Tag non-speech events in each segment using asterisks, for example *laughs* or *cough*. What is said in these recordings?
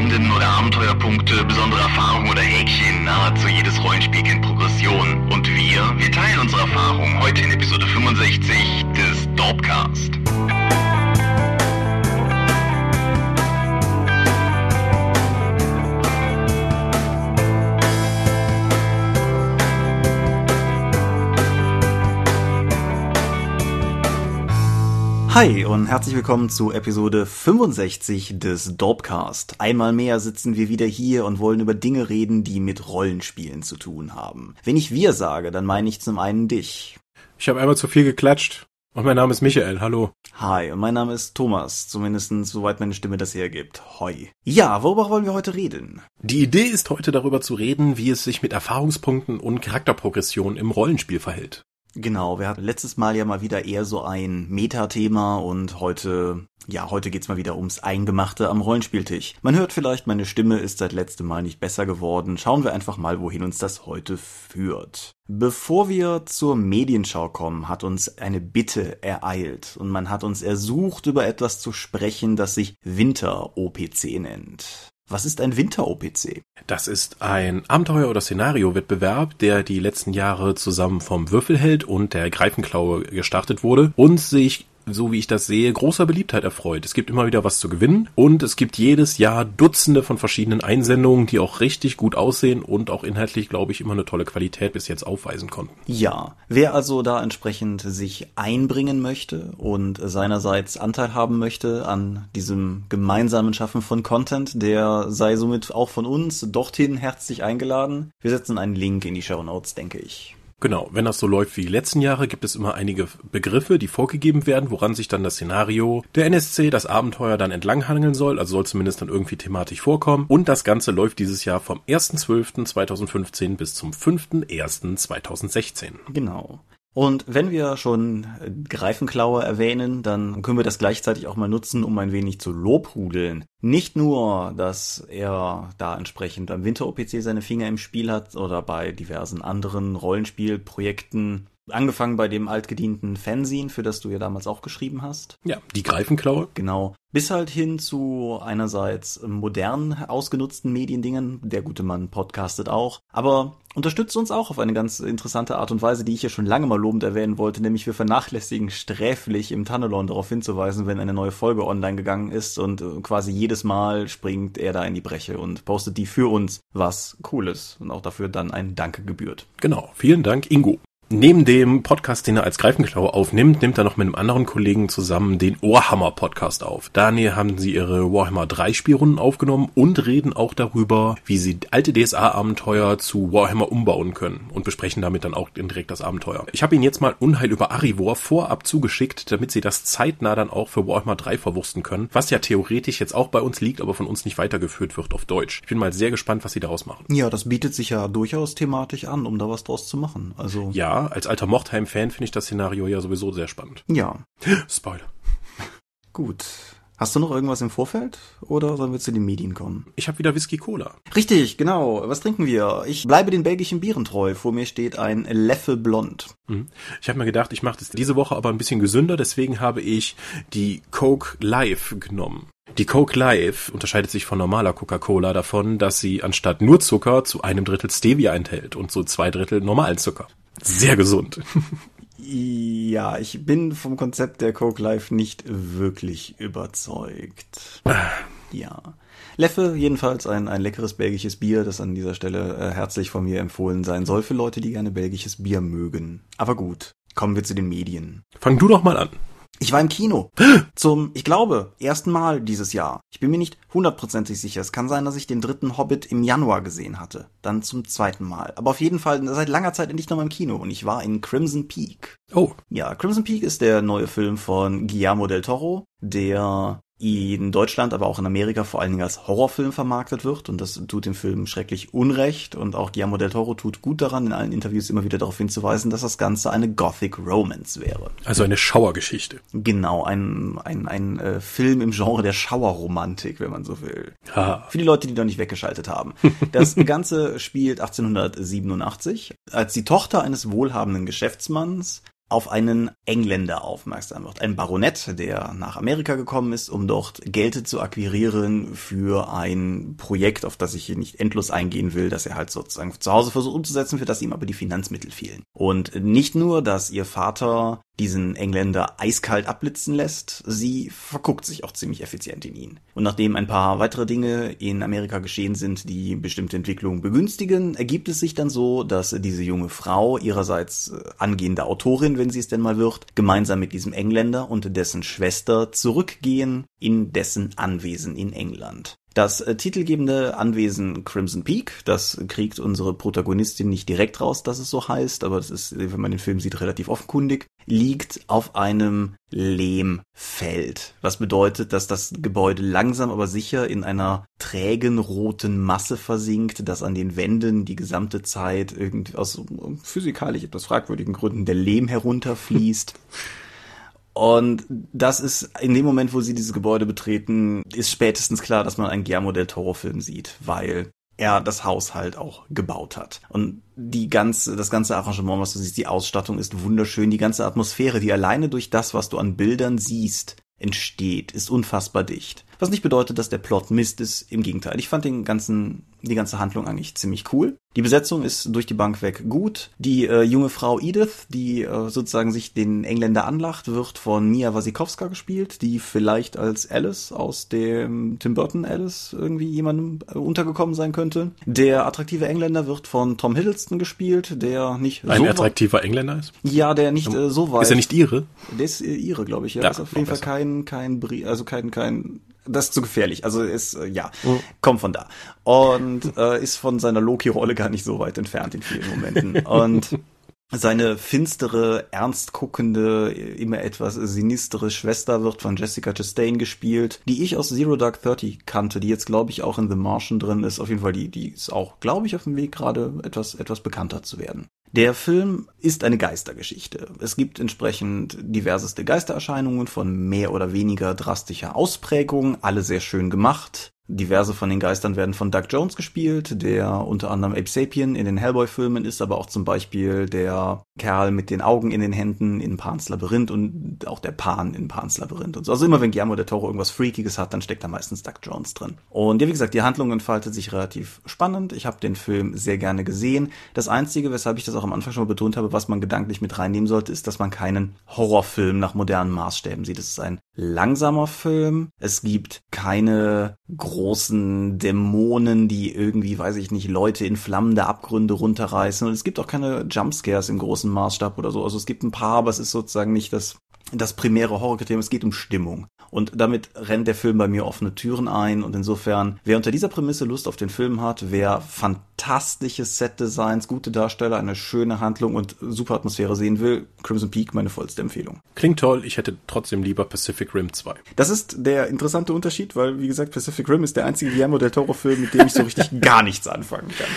Legenden oder Abenteuerpunkte, besondere Erfahrungen oder Häkchen. Nahezu jedes Rollenspiel kennt Progression. Und wir, wir teilen unsere Erfahrungen heute in Episode 65 des Dorpcast. Hi und herzlich willkommen zu Episode 65 des Dorpcast. Einmal mehr sitzen wir wieder hier und wollen über Dinge reden, die mit Rollenspielen zu tun haben. Wenn ich wir sage, dann meine ich zum einen dich. Ich habe einmal zu viel geklatscht. Und mein Name ist Michael, hallo. Hi, und mein Name ist Thomas, zumindest soweit meine Stimme das hergibt. Hoi. Ja, worüber wollen wir heute reden? Die Idee ist heute darüber zu reden, wie es sich mit Erfahrungspunkten und Charakterprogression im Rollenspiel verhält. Genau, wir hatten letztes Mal ja mal wieder eher so ein Metathema und heute, ja, heute geht's mal wieder ums Eingemachte am Rollenspieltisch. Man hört vielleicht, meine Stimme ist seit letztem Mal nicht besser geworden. Schauen wir einfach mal, wohin uns das heute führt. Bevor wir zur Medienschau kommen, hat uns eine Bitte ereilt und man hat uns ersucht, über etwas zu sprechen, das sich Winter-OPC nennt. Was ist ein Winter-OPC? Das ist ein Abenteuer- oder Szenario-Wettbewerb, der die letzten Jahre zusammen vom Würfelheld und der Greifenklaue gestartet wurde und sich so wie ich das sehe, großer Beliebtheit erfreut. Es gibt immer wieder was zu gewinnen und es gibt jedes Jahr Dutzende von verschiedenen Einsendungen, die auch richtig gut aussehen und auch inhaltlich, glaube ich, immer eine tolle Qualität bis jetzt aufweisen konnten. Ja, wer also da entsprechend sich einbringen möchte und seinerseits Anteil haben möchte an diesem gemeinsamen Schaffen von Content, der sei somit auch von uns dorthin herzlich eingeladen. Wir setzen einen Link in die Show Notes, denke ich. Genau, wenn das so läuft wie die letzten Jahre, gibt es immer einige Begriffe, die vorgegeben werden, woran sich dann das Szenario der NSC, das Abenteuer dann entlanghangeln soll, also soll zumindest dann irgendwie thematisch vorkommen. Und das Ganze läuft dieses Jahr vom 1.12.2015 bis zum 5.1.2016. Genau. Und wenn wir schon Greifenklaue erwähnen, dann können wir das gleichzeitig auch mal nutzen, um ein wenig zu lobhudeln. Nicht nur, dass er da entsprechend am Winter-OPC seine Finger im Spiel hat oder bei diversen anderen Rollenspielprojekten, angefangen bei dem altgedienten Fanzine, für das du ja damals auch geschrieben hast. Ja, die Greifenklaue. Genau. Bis halt hin zu einerseits modern ausgenutzten Mediendingen. Der gute Mann podcastet auch. Aber unterstützt uns auch auf eine ganz interessante Art und Weise, die ich ja schon lange mal lobend erwähnen wollte, nämlich wir vernachlässigen sträflich im Tunnelon darauf hinzuweisen, wenn eine neue Folge online gegangen ist und quasi jedes Mal springt er da in die Breche und postet die für uns, was cool ist und auch dafür dann ein Danke gebührt. Genau. Vielen Dank, Ingo. Neben dem Podcast, den er als Greifenklaue aufnimmt, nimmt er noch mit einem anderen Kollegen zusammen den Warhammer Podcast auf. Daniel haben sie ihre Warhammer 3 Spielrunden aufgenommen und reden auch darüber, wie sie alte DSA-Abenteuer zu Warhammer umbauen können und besprechen damit dann auch direkt das Abenteuer. Ich habe ihnen jetzt mal Unheil über Arivor vorab zugeschickt, damit sie das zeitnah dann auch für Warhammer 3 verwursten können, was ja theoretisch jetzt auch bei uns liegt, aber von uns nicht weitergeführt wird auf Deutsch. Ich bin mal sehr gespannt, was sie daraus machen. Ja, das bietet sich ja durchaus thematisch an, um da was draus zu machen. Also ja, als alter Mordheim-Fan finde ich das Szenario ja sowieso sehr spannend. Ja. *laughs* Spoiler. Gut. Hast du noch irgendwas im Vorfeld oder sollen wir zu den Medien kommen? Ich habe wieder Whisky Cola. Richtig, genau. Was trinken wir? Ich bleibe den belgischen Bieren treu. Vor mir steht ein Leffe Blond. Mhm. Ich habe mir gedacht, ich mache das diese Woche aber ein bisschen gesünder, deswegen habe ich die Coke Live genommen. Die Coke Live unterscheidet sich von normaler Coca-Cola davon, dass sie anstatt nur Zucker zu einem Drittel Stevia enthält und so zwei Drittel normalen Zucker. Sehr gesund. *laughs* Ja, ich bin vom Konzept der Coke Life nicht wirklich überzeugt. Ja. Leffe, jedenfalls ein, ein leckeres belgisches Bier, das an dieser Stelle äh, herzlich von mir empfohlen sein soll für Leute, die gerne belgisches Bier mögen. Aber gut, kommen wir zu den Medien. Fang du doch mal an. Ich war im Kino. Zum, ich glaube, ersten Mal dieses Jahr. Ich bin mir nicht hundertprozentig sicher. Es kann sein, dass ich den dritten Hobbit im Januar gesehen hatte. Dann zum zweiten Mal. Aber auf jeden Fall seit langer Zeit endlich nochmal im Kino. Und ich war in Crimson Peak. Oh. Ja, Crimson Peak ist der neue Film von Guillermo del Toro, der in Deutschland, aber auch in Amerika vor allen Dingen als Horrorfilm vermarktet wird und das tut dem Film schrecklich Unrecht und auch Guillermo del Toro tut gut daran, in allen Interviews immer wieder darauf hinzuweisen, dass das Ganze eine Gothic Romance wäre. Also eine Schauergeschichte. Genau, ein, ein, ein äh, Film im Genre der Schauerromantik, wenn man so will. Ha. Für die Leute, die noch nicht weggeschaltet haben. *laughs* Das Ganze spielt 1887, als die Tochter eines wohlhabenden Geschäftsmanns auf einen Engländer aufmerksam wird. Ein Baronett, der nach Amerika gekommen ist, um dort Geld zu akquirieren für ein Projekt, auf das ich hier nicht endlos eingehen will, das er halt sozusagen zu Hause versucht umzusetzen, für das ihm aber die Finanzmittel fehlen. Und nicht nur, dass ihr Vater diesen Engländer eiskalt abblitzen lässt, sie verguckt sich auch ziemlich effizient in ihn. Und nachdem ein paar weitere Dinge in Amerika geschehen sind, die bestimmte Entwicklungen begünstigen, ergibt es sich dann so, dass diese junge Frau ihrerseits äh, angehende Autorin, wenn sie es denn mal wird, gemeinsam mit diesem Engländer und dessen Schwester zurückgehen in dessen Anwesen in England. Das äh, titelgebende Anwesen Crimson Peak, das kriegt unsere Protagonistin nicht direkt raus, dass es so heißt, aber das ist, wenn man den Film sieht, relativ offenkundig, liegt auf einem Lehmfeld. Was bedeutet, dass das Gebäude langsam aber sicher in einer trägen roten Masse versinkt, dass an den Wänden die gesamte Zeit irgendwie aus physikalisch etwas fragwürdigen Gründen der Lehm herunterfließt. *laughs* Und das ist in dem Moment, wo sie dieses Gebäude betreten, ist spätestens klar, dass man einen Guillermo del Toro Film sieht, weil er das Haus halt auch gebaut hat. Und die ganze, das ganze Arrangement, was du siehst, die Ausstattung ist wunderschön, die ganze Atmosphäre, die alleine durch das, was du an Bildern siehst, entsteht, ist unfassbar dicht. Was nicht bedeutet, dass der Plot Mist ist, im Gegenteil. Ich fand den ganzen, die ganze Handlung eigentlich ziemlich cool. Die Besetzung ist durch die Bank weg gut. Die äh, junge Frau Edith, die äh, sozusagen sich den Engländer anlacht, wird von Mia Wasikowska gespielt, die vielleicht als Alice aus dem Tim Burton Alice irgendwie jemandem äh, untergekommen sein könnte. Der attraktive Engländer wird von Tom Hiddleston gespielt, der nicht Ein so attraktiver Engländer ist? Ja, der nicht äh, so weit. Ist er nicht ihre? Der ist äh, ihre, glaube ich. Ja, ja ist auf jeden Fall kein kein also kein kein das ist zu gefährlich. Also ist, äh, ja, mhm. kommt von da. Und äh, ist von seiner Loki-Rolle gar nicht so weit entfernt in vielen Momenten. *laughs* Und seine finstere, ernst guckende, immer etwas sinistere Schwester wird von Jessica Chastain gespielt, die ich aus Zero Dark Thirty kannte, die jetzt glaube ich auch in The Martian drin ist. Auf jeden Fall die, die ist auch, glaube ich, auf dem Weg gerade etwas, etwas bekannter zu werden. Der Film ist eine Geistergeschichte. Es gibt entsprechend diverseste Geistererscheinungen von mehr oder weniger drastischer Ausprägung, alle sehr schön gemacht. Diverse von den Geistern werden von Doug Jones gespielt, der unter anderem Ape Sapien in den Hellboy-Filmen ist, aber auch zum Beispiel der Kerl mit den Augen in den Händen in Pans Labyrinth und auch der Pan in Pans Labyrinth und so. Also immer wenn Guillermo der Toro irgendwas Freakiges hat, dann steckt da meistens Doug Jones drin. Und ja, wie gesagt, die Handlung entfaltet sich relativ spannend. Ich habe den Film sehr gerne gesehen. Das Einzige, weshalb ich das auch am Anfang schon mal betont habe, was man gedanklich mit reinnehmen sollte, ist, dass man keinen Horrorfilm nach modernen Maßstäben sieht. Es ist ein langsamer Film. Es gibt keine großen Dämonen, die irgendwie, weiß ich nicht, Leute in flammende Abgründe runterreißen. Und es gibt auch keine Jumpscares im großen Maßstab oder so. Also es gibt ein paar, aber es ist sozusagen nicht das, das primäre Horrorkriterium. Es geht um Stimmung. Und damit rennt der Film bei mir offene Türen ein. Und insofern, wer unter dieser Prämisse Lust auf den Film hat, wer fantastische Set-Designs, gute Darsteller, eine schöne Handlung und super Atmosphäre sehen will, Crimson Peak meine vollste Empfehlung. Klingt toll, ich hätte trotzdem lieber Pacific Rim 2. Das ist der interessante Unterschied, weil, wie gesagt, Pacific Rim ist der einzige Guillermo del Toro-Film, mit dem ich so richtig *laughs* gar nichts anfangen kann.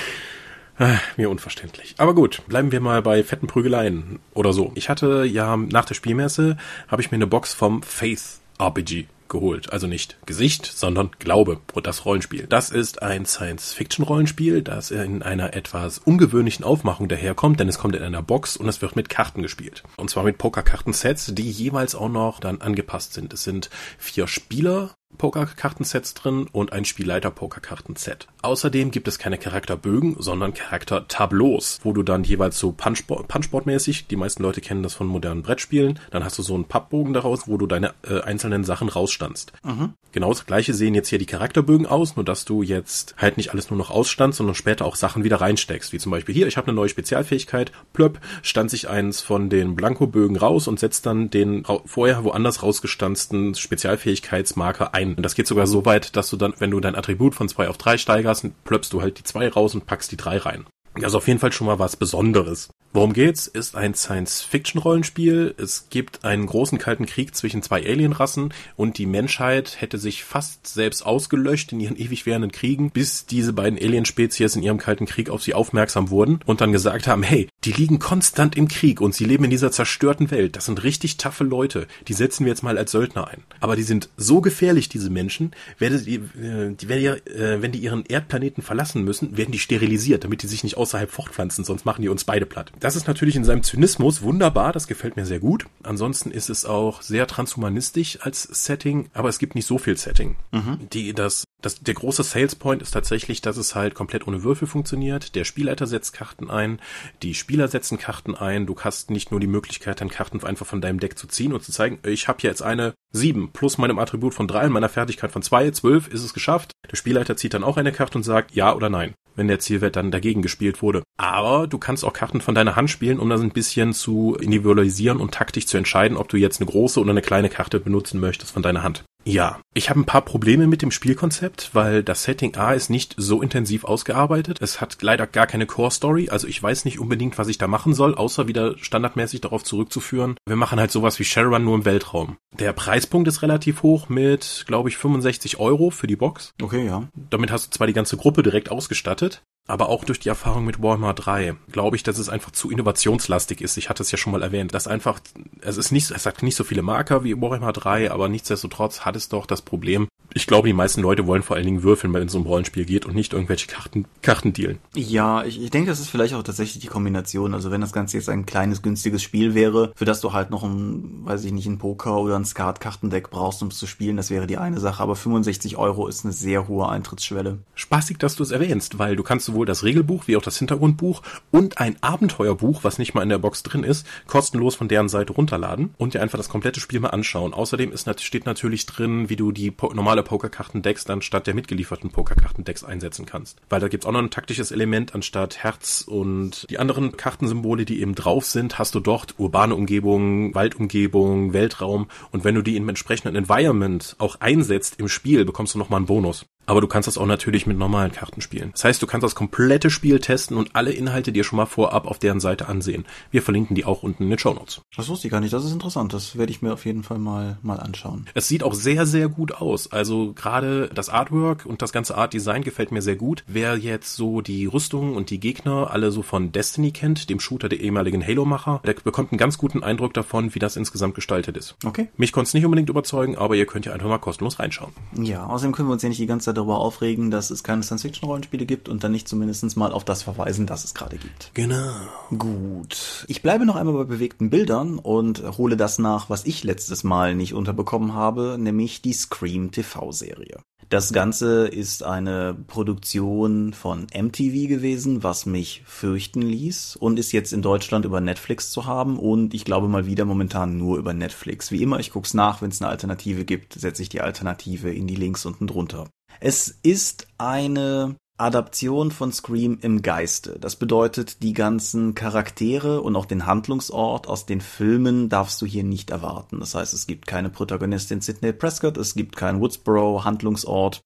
Ah, mir unverständlich. Aber gut, bleiben wir mal bei fetten Prügeleien oder so. Ich hatte ja nach der Spielmesse, habe ich mir eine Box vom Faith RPG geholt. Also nicht Gesicht, sondern Glaube, das Rollenspiel. Das ist ein Science-Fiction-Rollenspiel, das in einer etwas ungewöhnlichen Aufmachung daherkommt, denn es kommt in einer Box und es wird mit Karten gespielt. Und zwar mit Pokerkartensets, die jeweils auch noch dann angepasst sind. Es sind vier Spieler Pokerkartensets drin und ein Spielleiter-Pokerkartenset. Außerdem gibt es keine Charakterbögen, sondern Charaktertableaus, wo du dann jeweils so Punchboard-mäßig, die meisten Leute kennen das von modernen Brettspielen, dann hast du so einen Pappbogen daraus, wo du deine äh, einzelnen Sachen rausstandst. Mhm. Genau das gleiche sehen jetzt hier die Charakterbögen aus, nur dass du jetzt halt nicht alles nur noch ausstandst, sondern später auch Sachen wieder reinsteckst. Wie zum Beispiel hier, ich habe eine neue Spezialfähigkeit, plöpp, stand sich eins von den Blankobögen raus und setzt dann den vorher woanders rausgestanzten Spezialfähigkeitsmarker ein ein. Das geht sogar so weit, dass du dann, wenn du dein Attribut von zwei auf drei steigerst, plöppst du halt die zwei raus und packst die drei rein. Also auf jeden Fall schon mal was Besonderes. Worum geht's? Ist ein Science-Fiction-Rollenspiel. Es gibt einen großen kalten Krieg zwischen zwei Alienrassen und die Menschheit hätte sich fast selbst ausgelöscht in ihren *laughs* ewig währenden Kriegen, bis diese beiden Alienspezies in ihrem kalten Krieg auf sie aufmerksam wurden und dann gesagt haben, hey, die liegen konstant im Krieg und sie leben in dieser zerstörten Welt. Das sind richtig taffe Leute. Die setzen wir jetzt mal als Söldner ein. Aber die sind so gefährlich, diese Menschen, werden die, äh, äh, wenn die ihren Erdplaneten verlassen müssen, werden die sterilisiert, damit die sich nicht außerhalb fortpflanzen, sonst machen die uns beide platt Das ist natürlich in seinem Zynismus wunderbar, das gefällt mir sehr gut. Ansonsten ist es auch sehr transhumanistisch als Setting, aber es gibt nicht so viel Setting. Mhm. Die, das, das, der große Sales Point ist tatsächlich, dass es halt komplett ohne Würfel funktioniert. Der Spielleiter setzt Karten ein, die Spieler setzen Karten ein. Du hast nicht nur die Möglichkeit, dann Karten einfach von deinem Deck zu ziehen und zu zeigen, ich habe jetzt eine 7 plus meinem Attribut von 3 und meiner Fertigkeit von 2, 12 ist es geschafft. Der Spielleiter zieht dann auch eine Karte und sagt ja oder nein wenn der Zielwert dann dagegen gespielt wurde. Aber du kannst auch Karten von deiner Hand spielen, um das ein bisschen zu individualisieren und taktisch zu entscheiden, ob du jetzt eine große oder eine kleine Karte benutzen möchtest von deiner Hand. Ja, ich habe ein paar Probleme mit dem Spielkonzept, weil das Setting A ist nicht so intensiv ausgearbeitet. Es hat leider gar keine Core Story, also ich weiß nicht unbedingt, was ich da machen soll, außer wieder standardmäßig darauf zurückzuführen. Wir machen halt sowas wie Shadowrun nur im Weltraum. Der Preispunkt ist relativ hoch mit, glaube ich, 65 Euro für die Box. Okay, ja. Damit hast du zwar die ganze Gruppe direkt ausgestattet, aber auch durch die Erfahrung mit Warhammer 3 glaube ich, dass es einfach zu innovationslastig ist. Ich hatte es ja schon mal erwähnt, dass einfach, es ist nicht, es hat nicht so viele Marker wie Warhammer 3, aber nichtsdestotrotz hat es doch das Problem, ich glaube, die meisten Leute wollen vor allen Dingen würfeln, wenn es um Rollenspiel geht und nicht irgendwelche Karten, Karten dealen. Ja, ich, ich denke, das ist vielleicht auch tatsächlich die Kombination. Also wenn das Ganze jetzt ein kleines, günstiges Spiel wäre, für das du halt noch ein, weiß ich nicht, ein Poker oder ein Skat-Kartendeck brauchst, um es zu spielen, das wäre die eine Sache. Aber 65 Euro ist eine sehr hohe Eintrittsschwelle. Spaßig, dass du es erwähnst, weil du kannst sowohl das Regelbuch wie auch das Hintergrundbuch und ein Abenteuerbuch, was nicht mal in der Box drin ist, kostenlos von deren Seite runterladen und dir einfach das komplette Spiel mal anschauen. Außerdem ist, steht natürlich drin, wie du die normale Pokerkartendecks dann statt der mitgelieferten Pokerkartendecks einsetzen kannst. Weil da gibt's auch noch ein taktisches Element anstatt Herz und die anderen Kartensymbole, die eben drauf sind, hast du dort urbane Umgebung, Waldumgebung, Weltraum und wenn du die im entsprechenden Environment auch einsetzt im Spiel, bekommst du nochmal einen Bonus. Aber du kannst das auch natürlich mit normalen Karten spielen. Das heißt, du kannst das komplette Spiel testen und alle Inhalte dir schon mal vorab auf deren Seite ansehen. Wir verlinken die auch unten in den Show Notes. Das wusste ich gar nicht. Das ist interessant. Das werde ich mir auf jeden Fall mal, mal anschauen. Es sieht auch sehr, sehr gut aus. Also gerade das Artwork und das ganze Art Design gefällt mir sehr gut. Wer jetzt so die Rüstungen und die Gegner alle so von Destiny kennt, dem Shooter der ehemaligen Halo-Macher, der bekommt einen ganz guten Eindruck davon, wie das insgesamt gestaltet ist. Okay. Mich konnte es nicht unbedingt überzeugen, aber ihr könnt ja einfach mal kostenlos reinschauen. Ja, außerdem können wir uns ja nicht die ganze Zeit darüber aufregen, dass es keine Science-Fiction-Rollenspiele gibt und dann nicht zumindest mal auf das verweisen, dass es gerade gibt. Genau. Gut. Ich bleibe noch einmal bei bewegten Bildern und hole das nach, was ich letztes Mal nicht unterbekommen habe, nämlich die Scream TV-Serie. Das Ganze ist eine Produktion von MTV gewesen, was mich fürchten ließ und ist jetzt in Deutschland über Netflix zu haben und ich glaube mal wieder momentan nur über Netflix. Wie immer, ich guck's nach, wenn es eine Alternative gibt, setze ich die Alternative in die Links unten drunter. Es ist eine Adaption von Scream im Geiste. Das bedeutet, die ganzen Charaktere und auch den Handlungsort aus den Filmen darfst du hier nicht erwarten. Das heißt, es gibt keine Protagonistin Sidney Prescott, es gibt keinen Woodsboro Handlungsort,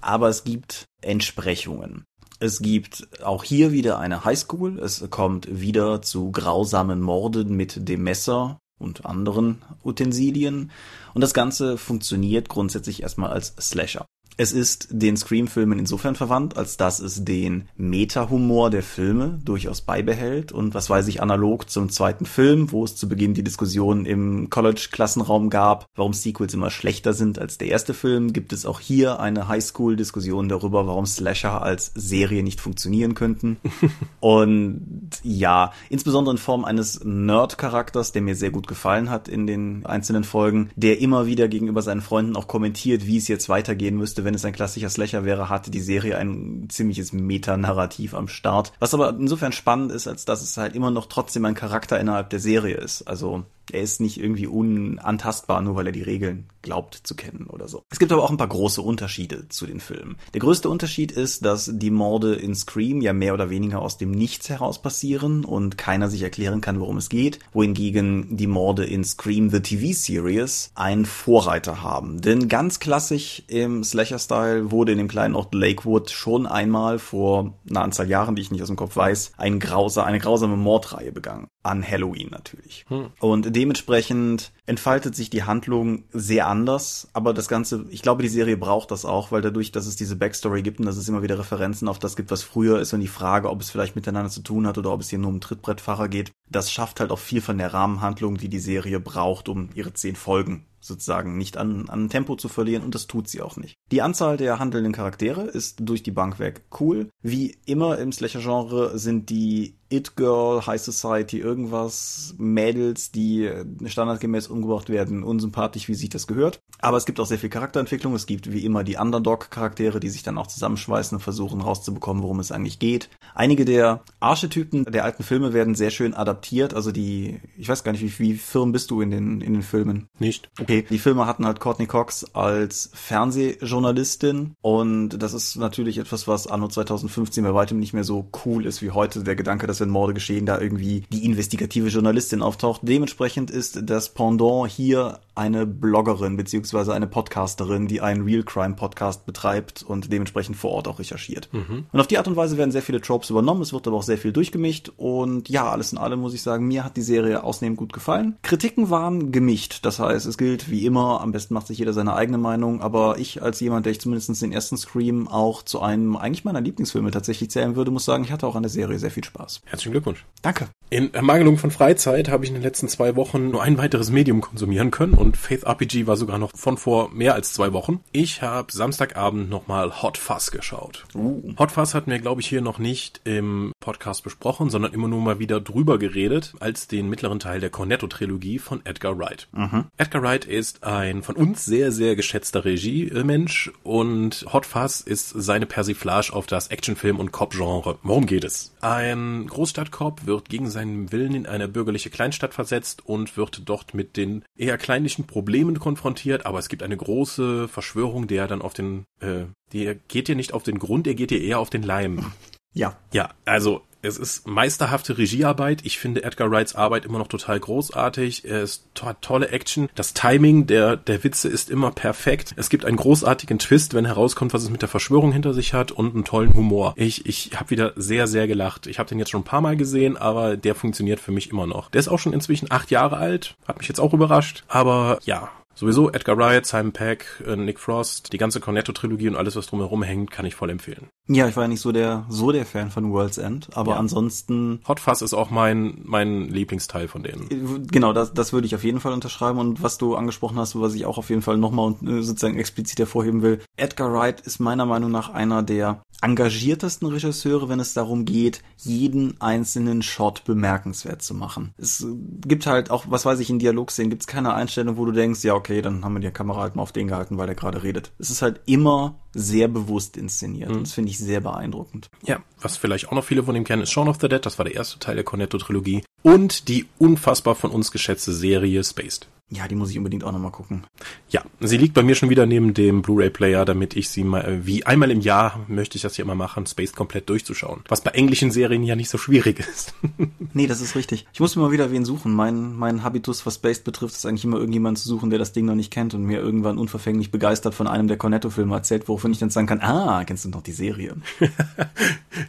aber es gibt Entsprechungen. Es gibt auch hier wieder eine Highschool. Es kommt wieder zu grausamen Morden mit dem Messer und anderen Utensilien. Und das Ganze funktioniert grundsätzlich erstmal als Slasher. Es ist den Scream-Filmen insofern verwandt, als dass es den Meta-Humor der Filme durchaus beibehält und was weiß ich, analog zum zweiten Film, wo es zu Beginn die Diskussion im College-Klassenraum gab, warum Sequels immer schlechter sind als der erste Film, gibt es auch hier eine Highschool-Diskussion darüber, warum Slasher als Serie nicht funktionieren könnten. *laughs* und ja, insbesondere in Form eines Nerd-Charakters, der mir sehr gut gefallen hat in den einzelnen Folgen, der immer wieder gegenüber seinen Freunden auch kommentiert, wie es jetzt weitergehen müsste, wenn es ein klassischer Slasher wäre, hatte die Serie ein ziemliches Metanarrativ am Start. Was aber insofern spannend ist, als dass es halt immer noch trotzdem ein Charakter innerhalb der Serie ist. Also er ist nicht irgendwie unantastbar, nur weil er die Regeln glaubt zu kennen oder so. Es gibt aber auch ein paar große Unterschiede zu den Filmen. Der größte Unterschied ist, dass die Morde in Scream ja mehr oder weniger aus dem Nichts heraus passieren und keiner sich erklären kann, worum es geht, wohingegen die Morde in Scream The TV Series einen Vorreiter haben. Denn ganz klassisch im Slasher-Style wurde in dem kleinen Ort Lakewood schon einmal vor einer Anzahl Jahren, die ich nicht aus dem Kopf weiß, ein grauser, eine grausame Mordreihe begangen. An Halloween natürlich. Hm. Und dementsprechend entfaltet sich die Handlung sehr anders, aber das Ganze, ich glaube, die Serie braucht das auch, weil dadurch, dass es diese Backstory gibt und dass es immer wieder Referenzen auf das gibt, was früher ist und die Frage, ob es vielleicht miteinander zu tun hat oder ob es hier nur um Trittbrettfahrer geht, das schafft halt auch viel von der Rahmenhandlung, die die Serie braucht, um ihre zehn Folgen sozusagen nicht an, an Tempo zu verlieren und das tut sie auch nicht. Die Anzahl der handelnden Charaktere ist durch die Bank weg cool. Wie immer im Slasher-Genre sind die It-Girl, High Society, irgendwas, Mädels, die standardgemäß umgebracht werden, unsympathisch, wie sich das gehört. Aber es gibt auch sehr viel Charakterentwicklung. Es gibt wie immer die Underdog-Charaktere, die sich dann auch zusammenschweißen und versuchen rauszubekommen, worum es eigentlich geht. Einige der Archetypen der alten Filme werden sehr schön adaptiert. Also die, ich weiß gar nicht, wie, wie firm bist du in den, in den Filmen? Nicht. Okay, die Filme hatten halt Courtney Cox als Fernsehjournalistin und das ist natürlich etwas, was anno 2015 bei weitem nicht mehr so cool ist wie heute. Der Gedanke, dass wenn Morde geschehen, da irgendwie die investigative Journalistin auftaucht. Dementsprechend ist das Pendant hier eine Bloggerin beziehungsweise eine Podcasterin, die einen Real Crime Podcast betreibt und dementsprechend vor Ort auch recherchiert. Mhm. Und auf die Art und Weise werden sehr viele Tropes übernommen, es wird aber auch sehr viel durchgemischt und ja, alles in allem muss ich sagen, mir hat die Serie ausnehmend gut gefallen. Kritiken waren gemischt, das heißt, es gilt wie immer, am besten macht sich jeder seine eigene Meinung, aber ich als jemand, der ich zumindest den ersten Scream auch zu einem eigentlich meiner Lieblingsfilme tatsächlich zählen würde, muss sagen, ich hatte auch an der Serie sehr viel Spaß. Herzlichen Glückwunsch. Danke. In Ermangelung von Freizeit habe ich in den letzten zwei Wochen nur ein weiteres Medium konsumieren können und Faith RPG war sogar noch von vor mehr als zwei Wochen. Ich habe Samstagabend nochmal Hot Fuzz geschaut. Uh. Hot Fuzz hatten wir, glaube ich, hier noch nicht im Podcast besprochen, sondern immer nur mal wieder drüber geredet, als den mittleren Teil der Cornetto-Trilogie von Edgar Wright. Mhm. Edgar Wright ist ein von uns sehr, sehr geschätzter Regiemensch und Hot Fuzz ist seine Persiflage auf das Actionfilm- und Cop-Genre. Worum geht es? Ein Großstadtcop wird gegen seinen Willen in eine bürgerliche Kleinstadt versetzt und wird dort mit den eher kleinlichen Problemen konfrontiert, aber es gibt eine große Verschwörung, der dann auf den, äh, die geht dir nicht auf den Grund, er geht dir eher auf den Leim. Ja. Ja, also es ist meisterhafte Regiearbeit. Ich finde Edgar Wrights Arbeit immer noch total großartig. Er ist to tolle Action. Das Timing der, der Witze ist immer perfekt. Es gibt einen großartigen Twist, wenn herauskommt, was es mit der Verschwörung hinter sich hat und einen tollen Humor. Ich, ich habe wieder sehr, sehr gelacht. Ich habe den jetzt schon ein paar Mal gesehen, aber der funktioniert für mich immer noch. Der ist auch schon inzwischen acht Jahre alt. Hat mich jetzt auch überrascht. Aber ja, Sowieso Edgar Wright, Simon Peck, äh, Nick Frost, die ganze Cornetto-Trilogie und alles, was drumherum hängt, kann ich voll empfehlen. Ja, ich war ja nicht so der, so der Fan von World's End, aber ja. ansonsten. Hot Fuzz ist auch mein, mein Lieblingsteil von denen. Genau, das, das würde ich auf jeden Fall unterschreiben und was du angesprochen hast, was ich auch auf jeden Fall nochmal äh, sozusagen explizit hervorheben will. Edgar Wright ist meiner Meinung nach einer der engagiertesten Regisseure, wenn es darum geht, jeden einzelnen Shot bemerkenswert zu machen. Es gibt halt auch, was weiß ich, in Dialogszenen gibt es keine Einstellung, wo du denkst, ja, okay, dann haben wir die Kamera halt mal auf den gehalten, weil der gerade redet. Es ist halt immer sehr bewusst inszeniert. Mhm. Das finde ich sehr beeindruckend. Ja, was vielleicht auch noch viele von ihm kennen, ist Shaun of the Dead. Das war der erste Teil der Cornetto-Trilogie. Und die unfassbar von uns geschätzte Serie Spaced. Ja, die muss ich unbedingt auch nochmal gucken. Ja, sie liegt bei mir schon wieder neben dem Blu-ray-Player, damit ich sie mal, äh, wie einmal im Jahr möchte ich das hier immer machen, Space komplett durchzuschauen. Was bei englischen Serien ja nicht so schwierig ist. *laughs* nee, das ist richtig. Ich muss mir mal wieder wen suchen. Mein, mein Habitus, was Space betrifft, ist eigentlich immer irgendjemand zu suchen, der das Ding noch nicht kennt und mir irgendwann unverfänglich begeistert von einem der Cornetto-Filme erzählt, wovon ich dann sagen kann, ah, kennst du noch die Serie? *laughs*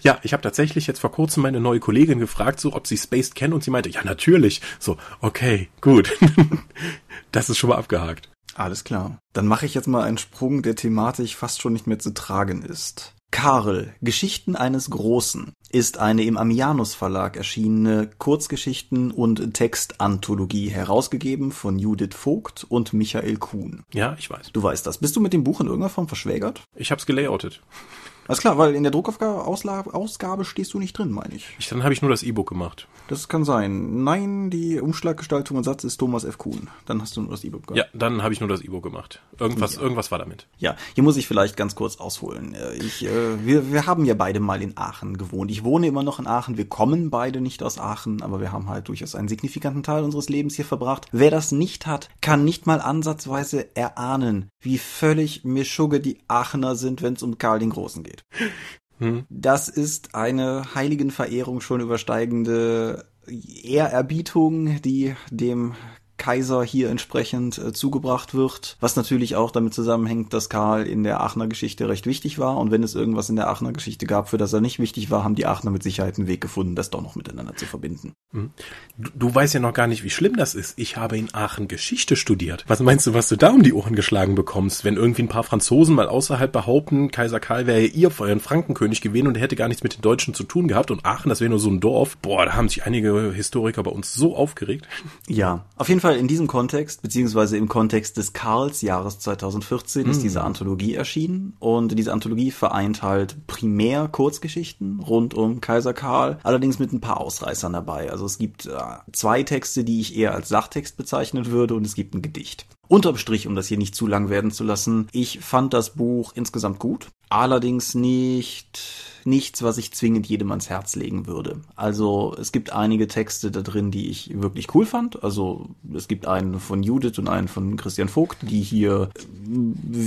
ja, ich habe tatsächlich jetzt vor kurzem meine neue Kollegin gefragt, so ob sie Space kennt und sie meinte, ja, natürlich. So, okay, gut. *laughs* Das ist schon mal abgehakt. Alles klar. Dann mache ich jetzt mal einen Sprung, der thematisch fast schon nicht mehr zu tragen ist. Karl, Geschichten eines Großen, ist eine im Amianus Verlag erschienene Kurzgeschichten- und Textanthologie, herausgegeben von Judith Vogt und Michael Kuhn. Ja, ich weiß. Du weißt das. Bist du mit dem Buch in irgendeiner Form verschwägert? Ich hab's gelayoutet. Alles klar, weil in der Druckausgabe stehst du nicht drin, meine ich. ich dann habe ich nur das E-Book gemacht. Das kann sein. Nein, die Umschlaggestaltung und Satz ist Thomas F. Kuhn. Dann hast du nur das E-Book gemacht. Ja, dann habe ich nur das E-Book gemacht. Irgendwas, ja. irgendwas war damit. Ja, hier muss ich vielleicht ganz kurz ausholen. Äh, ich, äh, wir, wir haben ja beide mal in Aachen gewohnt. Ich wohne immer noch in Aachen. Wir kommen beide nicht aus Aachen, aber wir haben halt durchaus einen signifikanten Teil unseres Lebens hier verbracht. Wer das nicht hat, kann nicht mal ansatzweise erahnen, wie völlig Mischugge die Aachener sind, wenn es um Karl den Großen geht. Hm. Das ist eine Heiligenverehrung schon übersteigende Ehrerbietung, die dem Kaiser hier entsprechend äh, zugebracht wird, was natürlich auch damit zusammenhängt, dass Karl in der Aachener Geschichte recht wichtig war und wenn es irgendwas in der Aachener Geschichte gab, für das er nicht wichtig war, haben die Aachener mit Sicherheit einen Weg gefunden, das doch noch miteinander zu verbinden. Mhm. Du, du weißt ja noch gar nicht, wie schlimm das ist. Ich habe in Aachen Geschichte studiert. Was meinst du, was du da um die Ohren geschlagen bekommst, wenn irgendwie ein paar Franzosen mal außerhalb behaupten, Kaiser Karl wäre ja ihr euren Frankenkönig gewesen und er hätte gar nichts mit den Deutschen zu tun gehabt und Aachen, das wäre nur so ein Dorf. Boah, da haben sich einige Historiker bei uns so aufgeregt. Ja, auf jeden Fall in diesem Kontext, beziehungsweise im Kontext des Karls-Jahres 2014 ist hm. diese Anthologie erschienen und diese Anthologie vereint halt primär Kurzgeschichten rund um Kaiser Karl, allerdings mit ein paar Ausreißern dabei. Also es gibt äh, zwei Texte, die ich eher als Sachtext bezeichnen würde und es gibt ein Gedicht. Unterm Strich, um das hier nicht zu lang werden zu lassen, ich fand das Buch insgesamt gut, allerdings nicht nichts, was ich zwingend jedem ans Herz legen würde. Also es gibt einige Texte da drin, die ich wirklich cool fand. Also es gibt einen von Judith und einen von Christian Vogt, die hier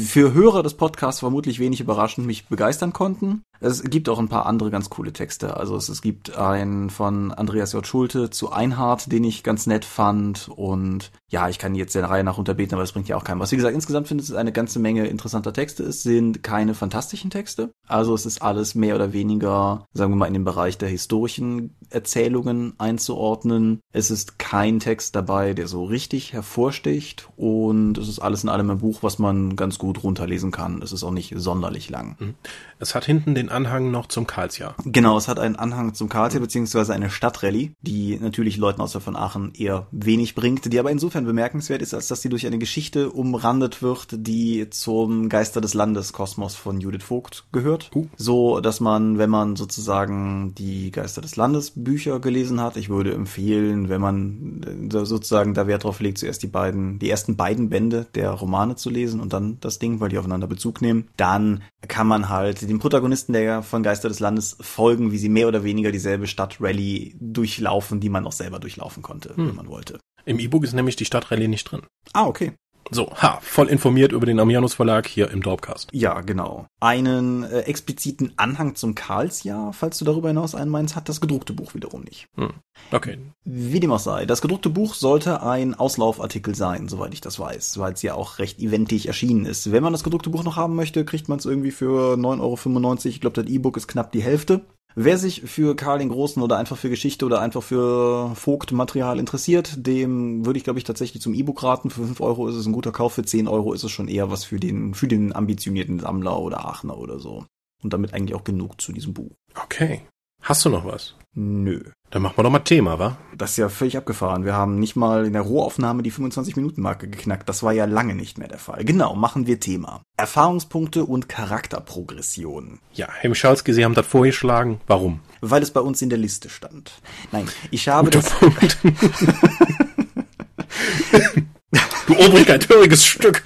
für Hörer des Podcasts vermutlich wenig überraschend mich begeistern konnten. Es gibt auch ein paar andere ganz coole Texte. Also es, es gibt einen von Andreas J. Schulte zu Einhard, den ich ganz nett fand. Und ja, ich kann jetzt der Reihe nach unterbeten, aber das bringt ja auch keinem was. Wie gesagt, insgesamt finde ich es eine ganze Menge interessanter Texte. Es sind keine fantastischen Texte. Also es ist alles mehr oder weniger, sagen wir mal, in den Bereich der historischen Erzählungen einzuordnen. Es ist kein Text dabei, der so richtig hervorsticht. Und es ist alles in allem ein Buch, was man ganz gut runterlesen kann. Es ist auch nicht sonderlich lang. Mhm. Es hat hinten den Anhang noch zum Karlsjahr. Genau, es hat einen Anhang zum Karlsjahr, beziehungsweise eine Stadtrallye, die natürlich Leuten außer von Aachen eher wenig bringt, die aber insofern bemerkenswert ist, als dass sie durch eine Geschichte umrandet wird, die zum Geister des Landes Kosmos von Judith Vogt gehört. Uh. So, dass man, wenn man sozusagen die Geister des Landes Bücher gelesen hat, ich würde empfehlen, wenn man äh, sozusagen da Wert drauf legt, zuerst die beiden, die ersten beiden Bände der Romane zu lesen und dann das Ding, weil die aufeinander Bezug nehmen, dann kann man halt den Protagonisten der von Geister des Landes folgen, wie sie mehr oder weniger dieselbe Stadtrallye durchlaufen, die man auch selber durchlaufen konnte, hm. wenn man wollte. Im E-Book ist nämlich die Stadtrallye nicht drin. Ah, okay. So, ha, voll informiert über den Amianus Verlag hier im Dorpcast. Ja, genau. Einen äh, expliziten Anhang zum Karlsjahr, falls du darüber hinaus einen meinst, hat das gedruckte Buch wiederum nicht. Hm. Okay. Wie dem auch sei, das gedruckte Buch sollte ein Auslaufartikel sein, soweit ich das weiß, weil es ja auch recht eventig erschienen ist. Wenn man das gedruckte Buch noch haben möchte, kriegt man es irgendwie für 9,95 Euro. Ich glaube, das E-Book ist knapp die Hälfte. Wer sich für Karl den Großen oder einfach für Geschichte oder einfach für Vogtmaterial interessiert, dem würde ich, glaube ich, tatsächlich zum E-Book raten. Für 5 Euro ist es ein guter Kauf, für 10 Euro ist es schon eher was für den, für den ambitionierten Sammler oder Aachener oder so. Und damit eigentlich auch genug zu diesem Buch. Okay. Hast du noch was? Nö. Dann machen wir doch mal Thema, wa? Das ist ja völlig abgefahren. Wir haben nicht mal in der Rohaufnahme die 25-Minuten-Marke geknackt. Das war ja lange nicht mehr der Fall. Genau, machen wir Thema. Erfahrungspunkte und Charakterprogression. Ja, Herr Michalski, Sie haben das vorgeschlagen. Warum? Weil es bei uns in der Liste stand. Nein, ich habe Guter das... Punkt. *laughs* du Obrigkeit, höriges Stück.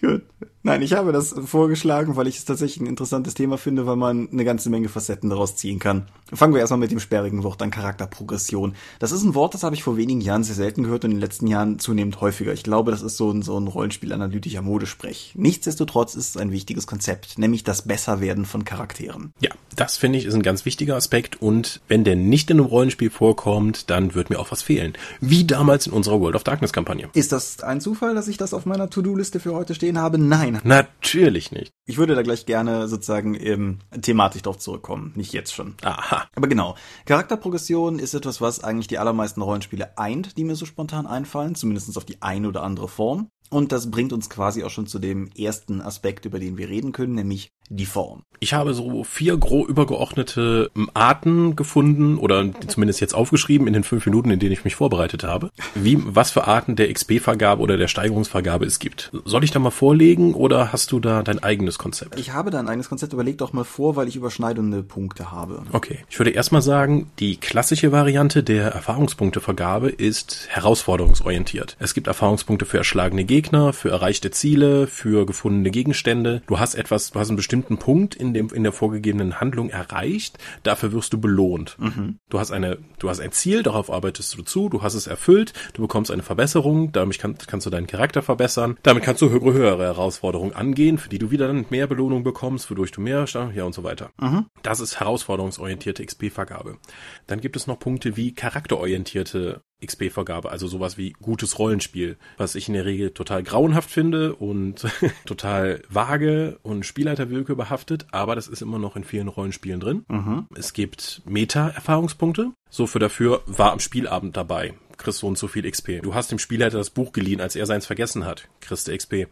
Gut. Nein, ich habe das vorgeschlagen, weil ich es tatsächlich ein interessantes Thema finde, weil man eine ganze Menge Facetten daraus ziehen kann. Fangen wir erstmal mit dem sperrigen Wort an Charakterprogression. Das ist ein Wort, das habe ich vor wenigen Jahren sehr selten gehört und in den letzten Jahren zunehmend häufiger. Ich glaube, das ist so ein, so ein Rollenspielanalytischer Modesprech. Nichtsdestotrotz ist es ein wichtiges Konzept, nämlich das Besserwerden von Charakteren. Ja, das finde ich ist ein ganz wichtiger Aspekt und wenn der nicht in einem Rollenspiel vorkommt, dann wird mir auch was fehlen. Wie damals in unserer World of Darkness Kampagne. Ist das ein Zufall, dass ich das auf meiner To-Do-Liste für heute stehen habe? Nein. Nein. Natürlich nicht. Ich würde da gleich gerne sozusagen ähm, thematisch drauf zurückkommen. Nicht jetzt schon. Aha. Aber genau. Charakterprogression ist etwas, was eigentlich die allermeisten Rollenspiele eint, die mir so spontan einfallen. Zumindest auf die eine oder andere Form. Und das bringt uns quasi auch schon zu dem ersten Aspekt, über den wir reden können, nämlich die Form. Ich habe so vier grob übergeordnete Arten gefunden oder zumindest jetzt aufgeschrieben in den fünf Minuten, in denen ich mich vorbereitet habe, wie, was für Arten der XP-Vergabe oder der Steigerungsvergabe es gibt. Soll ich da mal vorlegen oder hast du da dein eigenes Konzept? Ich habe da ein eigenes Konzept, überleg doch mal vor, weil ich überschneidende Punkte habe. Okay. Ich würde erstmal sagen, die klassische Variante der Erfahrungspunktevergabe ist herausforderungsorientiert. Es gibt Erfahrungspunkte für erschlagene Gegner, für erreichte Ziele, für gefundene Gegenstände. Du hast etwas, du hast einen bestimmten bestimmten Punkt in dem in der vorgegebenen Handlung erreicht, dafür wirst du belohnt. Mhm. Du hast eine, du hast ein Ziel, darauf arbeitest du zu, du hast es erfüllt, du bekommst eine Verbesserung, damit kann, kannst du deinen Charakter verbessern, damit kannst du höhere, höhere Herausforderungen angehen, für die du wieder dann mehr Belohnung bekommst, wodurch du mehr, ja und so weiter. Mhm. Das ist herausforderungsorientierte XP-Vergabe. Dann gibt es noch Punkte wie charakterorientierte XP-Vergabe, also sowas wie gutes Rollenspiel, was ich in der Regel total grauenhaft finde und *laughs* total vage und Spielleiterwirke behaftet, aber das ist immer noch in vielen Rollenspielen drin. Mhm. Es gibt Meta-Erfahrungspunkte, so für dafür war am Spielabend dabei kriegst so und so viel XP. Du hast dem Spielleiter das Buch geliehen, als er seins vergessen hat, kriegst du XP.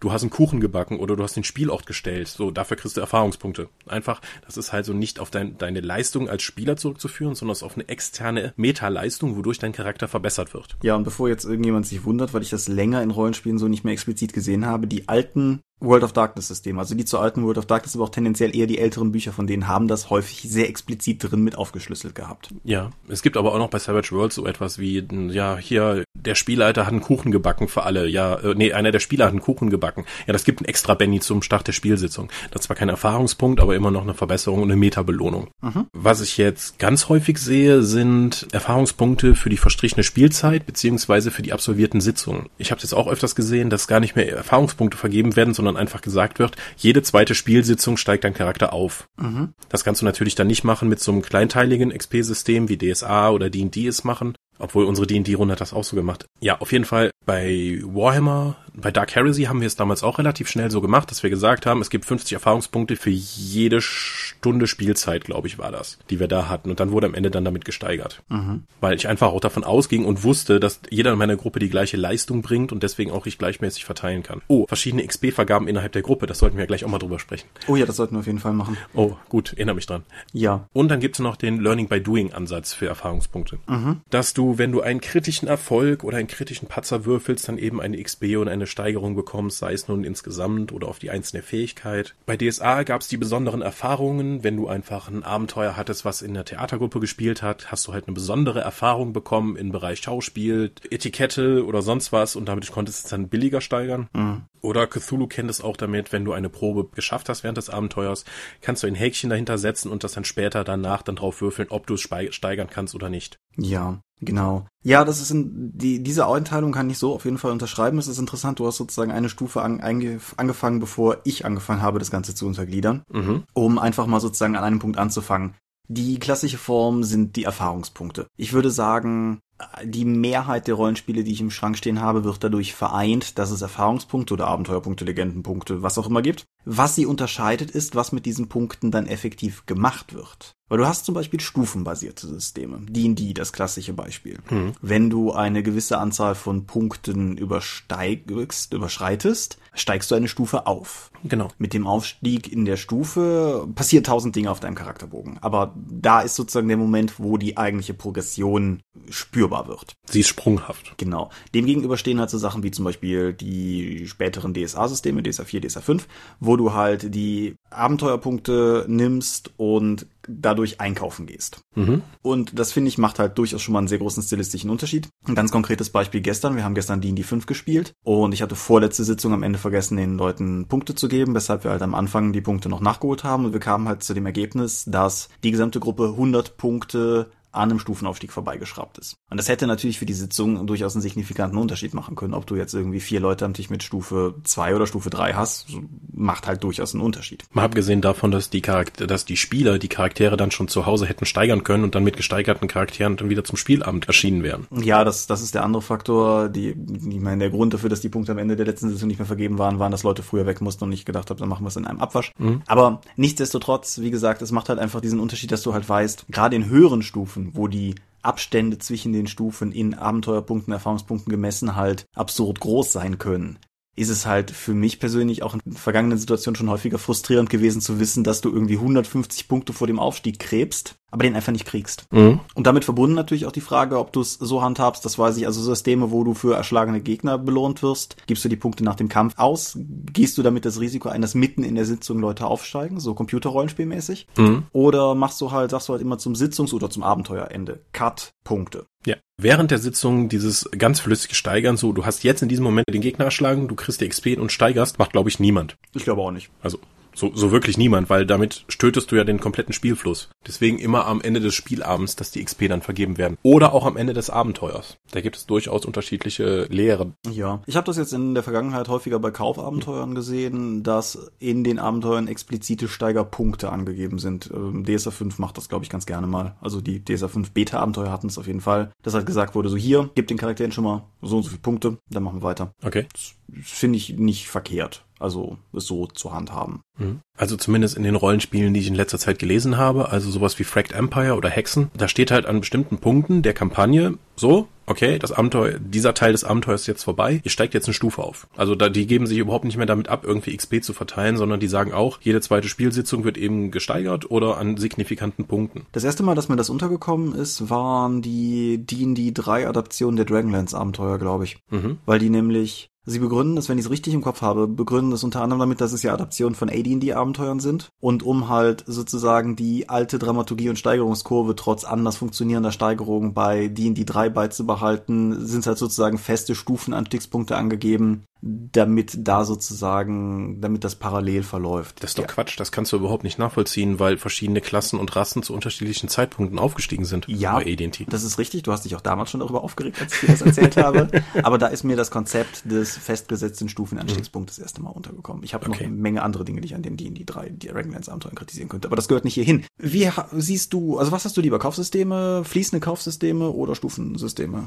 Du hast einen Kuchen gebacken oder du hast den Spielort gestellt, so dafür kriegst du Erfahrungspunkte. Einfach, das ist halt so nicht auf dein, deine Leistung als Spieler zurückzuführen, sondern auf eine externe Meta-Leistung, wodurch dein Charakter verbessert wird. Ja, und bevor jetzt irgendjemand sich wundert, weil ich das länger in Rollenspielen so nicht mehr explizit gesehen habe, die alten World of Darkness System. Also die zu alten World of Darkness, aber auch tendenziell eher die älteren Bücher von denen haben das häufig sehr explizit drin mit aufgeschlüsselt gehabt. Ja, es gibt aber auch noch bei Savage Worlds so etwas wie, ja, hier, der Spielleiter hat einen Kuchen gebacken für alle. Ja, äh, nee, einer der Spieler hat einen Kuchen gebacken. Ja, das gibt ein extra Benny zum Start der Spielsitzung. Das ist zwar kein Erfahrungspunkt, aber immer noch eine Verbesserung und eine Meta-Belohnung. Mhm. Was ich jetzt ganz häufig sehe, sind Erfahrungspunkte für die verstrichene Spielzeit beziehungsweise für die absolvierten Sitzungen. Ich habe jetzt auch öfters gesehen, dass gar nicht mehr Erfahrungspunkte vergeben werden, sondern sondern einfach gesagt wird, jede zweite Spielsitzung steigt dein Charakter auf. Mhm. Das kannst du natürlich dann nicht machen mit so einem kleinteiligen XP-System wie DSA oder D&D es machen, obwohl unsere D&D-Runde hat das auch so gemacht. Ja, auf jeden Fall bei Warhammer, bei Dark Heresy haben wir es damals auch relativ schnell so gemacht, dass wir gesagt haben, es gibt 50 Erfahrungspunkte für jede Stunde Spielzeit, glaube ich, war das, die wir da hatten. Und dann wurde am Ende dann damit gesteigert. Mhm. Weil ich einfach auch davon ausging und wusste, dass jeder in meiner Gruppe die gleiche Leistung bringt und deswegen auch ich gleichmäßig verteilen kann. Oh, verschiedene XP-Vergaben innerhalb der Gruppe, das sollten wir gleich auch mal drüber sprechen. Oh ja, das sollten wir auf jeden Fall machen. Oh, gut, erinnere mich dran. Ja. Und dann gibt es noch den Learning by Doing Ansatz für Erfahrungspunkte. Mhm. Dass du, wenn du einen kritischen Erfolg oder einen kritischen Patzer würfelst, dann eben eine XP und eine Steigerung bekommst, sei es nun insgesamt oder auf die einzelne Fähigkeit. Bei DSA gab es die besonderen Erfahrungen. Wenn du einfach ein Abenteuer hattest, was in der Theatergruppe gespielt hat, hast du halt eine besondere Erfahrung bekommen im Bereich Schauspiel, Etikette oder sonst was und damit konntest du es dann billiger steigern. Mhm. Oder Cthulhu kennt es auch damit, wenn du eine Probe geschafft hast während des Abenteuers, kannst du ein Häkchen dahinter setzen und das dann später danach dann drauf würfeln, ob du es steigern kannst oder nicht. Ja, genau. Ja, das ist in, die, diese Einteilung kann ich so auf jeden Fall unterschreiben. Es ist interessant, du hast sozusagen eine Stufe an, angefangen, bevor ich angefangen habe, das Ganze zu untergliedern, mhm. um einfach mal sozusagen an einem Punkt anzufangen. Die klassische Form sind die Erfahrungspunkte. Ich würde sagen, die Mehrheit der Rollenspiele, die ich im Schrank stehen habe, wird dadurch vereint, dass es Erfahrungspunkte oder Abenteuerpunkte, Legendenpunkte, was auch immer gibt. Was sie unterscheidet, ist, was mit diesen Punkten dann effektiv gemacht wird. Weil du hast zum Beispiel stufenbasierte Systeme. D&D, das klassische Beispiel. Hm. Wenn du eine gewisse Anzahl von Punkten übersteigst, überschreitest, steigst du eine Stufe auf. Genau. Mit dem Aufstieg in der Stufe passiert tausend Dinge auf deinem Charakterbogen. Aber da ist sozusagen der Moment, wo die eigentliche Progression spürbar wird. Sie ist sprunghaft. Genau. Demgegenüber stehen halt so Sachen wie zum Beispiel die späteren DSA-Systeme, DSA 4, DSA 5, wo du halt die Abenteuerpunkte nimmst und dadurch einkaufen gehst. Mhm. Und das finde ich macht halt durchaus schon mal einen sehr großen stilistischen Unterschied. Ein ganz konkretes Beispiel gestern. Wir haben gestern D&D 5 gespielt und ich hatte vorletzte Sitzung am Ende vergessen, den Leuten Punkte zu geben, weshalb wir halt am Anfang die Punkte noch nachgeholt haben und wir kamen halt zu dem Ergebnis, dass die gesamte Gruppe 100 Punkte an einem Stufenaufstieg vorbeigeschraubt ist. Und das hätte natürlich für die Sitzung durchaus einen signifikanten Unterschied machen können. Ob du jetzt irgendwie vier Leute am Tisch mit Stufe 2 oder Stufe 3 hast, macht halt durchaus einen Unterschied. Mal abgesehen davon, dass die Charakter dass die Spieler die Charaktere dann schon zu Hause hätten steigern können und dann mit gesteigerten Charakteren dann wieder zum Spielabend erschienen wären. Ja, das, das ist der andere Faktor. Die, ich meine, der Grund dafür, dass die Punkte am Ende der letzten Sitzung nicht mehr vergeben waren, waren, dass Leute früher weg mussten und ich gedacht habe, dann machen wir es in einem Abwasch. Mhm. Aber nichtsdestotrotz, wie gesagt, es macht halt einfach diesen Unterschied, dass du halt weißt, gerade in höheren Stufen, wo die Abstände zwischen den Stufen in Abenteuerpunkten, Erfahrungspunkten gemessen halt absurd groß sein können. Ist es halt für mich persönlich auch in vergangenen Situationen schon häufiger frustrierend gewesen zu wissen, dass du irgendwie 150 Punkte vor dem Aufstieg krebst, aber den einfach nicht kriegst. Mhm. Und damit verbunden natürlich auch die Frage, ob du es so handhabst, das weiß ich, also Systeme, wo du für erschlagene Gegner belohnt wirst, gibst du die Punkte nach dem Kampf aus, gehst du damit das Risiko ein, dass mitten in der Sitzung Leute aufsteigen, so Computerrollenspielmäßig, mhm. oder machst du halt, sagst du halt immer zum Sitzungs- oder zum Abenteuerende, Cut, Punkte. Ja. Während der Sitzung dieses ganz flüssige Steigern, so, du hast jetzt in diesem Moment den Gegner erschlagen, du kriegst die XP und steigerst, macht, glaube ich, niemand. Ich glaube auch nicht. Also, So, so wirklich niemand, weil damit stötest du ja den kompletten Spielfluss. Deswegen immer am Ende des Spielabends, dass die XP dann vergeben werden. Oder auch am Ende des Abenteuers. Da gibt es durchaus unterschiedliche Lehren. Ja, ich habe das jetzt in der Vergangenheit häufiger bei Kaufabenteuern gesehen, dass in den Abenteuern explizite Steigerpunkte angegeben sind. Ähm, DSA 5 macht das, glaube ich, ganz gerne mal. Also die DSA 5 Beta-Abenteuer hatten es auf jeden Fall. Dass halt gesagt wurde, so hier, gib den Charakteren schon mal so und so viele Punkte, dann machen wir weiter. Okay. Das finde ich nicht verkehrt. Also es so zu handhaben. Mhm. Also zumindest in den Rollenspielen, die ich in letzter Zeit gelesen habe, also sowas wie Fracked Empire oder Hexen, da steht halt an bestimmten Punkten der Kampagne so, okay, das Abenteuer, dieser Teil des Abenteuers ist jetzt vorbei, ihr steigt jetzt eine Stufe auf. Also da, die geben sich überhaupt nicht mehr damit ab, irgendwie XP zu verteilen, sondern die sagen auch, jede zweite Spielsitzung wird eben gesteigert oder an signifikanten Punkten. Das erste Mal, dass mir das untergekommen ist, waren die D&D 3 Adaptionen der Dragonlance Abenteuer, glaube ich. Mhm. Weil die nämlich Sie begründen das, wenn ich es richtig im Kopf habe, begründen das unter anderem damit, dass es ja Adaptionen von AD&D-Abenteuern sind und um halt sozusagen die alte Dramaturgie und Steigerungskurve trotz anders funktionierender Steigerungen bei D&D 3 beizubehalten, sind halt sozusagen feste Stufenanstiegspunkte angegeben, damit da sozusagen, damit das parallel verläuft. Das ist doch ja. Quatsch, das kannst du überhaupt nicht nachvollziehen, weil verschiedene Klassen und Rassen zu unterschiedlichen Zeitpunkten aufgestiegen sind ja, bei AD&T. Das ist richtig, du hast dich auch damals schon darüber aufgeregt, als ich dir das erzählt habe, *laughs* aber da ist mir das Konzept des festgesetzten Stufenanstiegspunktes mhm. das erste Mal untergekommen. Ich habe okay. noch eine Menge andere Dinge, die ich an dem D&D 3 Dragonlance Abenteuern kritisieren könnte, aber das gehört nicht hierhin. Wie siehst du, also was hast du lieber, Kaufsysteme, fließende Kaufsysteme oder Stufensysteme?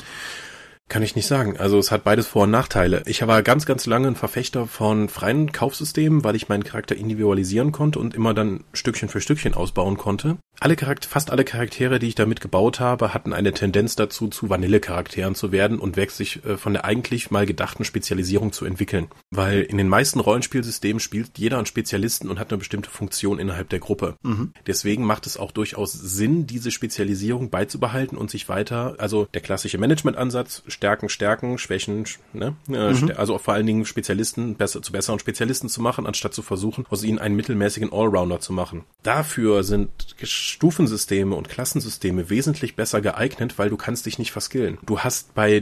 Kann ich nicht sagen. Also es hat beides Vor- und Nachteile. Ich war ganz, ganz lange ein Verfechter von freien Kaufsystemen, weil ich meinen Charakter individualisieren konnte und immer dann Stückchen für Stückchen ausbauen konnte. Alle Charakter, fast alle Charaktere, die ich damit gebaut habe, hatten eine Tendenz dazu, zu Vanille-Charakteren zu werden und weg sich äh, von der eigentlich mal gedachten Spezialisierung zu entwickeln. Weil in den meisten Rollenspielsystemen spielt jeder einen Spezialisten und hat eine bestimmte Funktion innerhalb der Gruppe. Mhm. Deswegen macht es auch durchaus Sinn, diese Spezialisierung beizubehalten und sich weiter, also der klassische Management-Ansatz, Stärken, Stärken, Schwächen, ne? Äh, mhm. Also vor allen Dingen Spezialisten besser, zu besseren Spezialisten zu machen, anstatt zu versuchen, aus ihnen einen mittelmäßigen Allrounder zu machen. Dafür sind Stufensysteme und Klassensysteme wesentlich besser geeignet, weil du kannst dich nicht verskillen. Du hast bei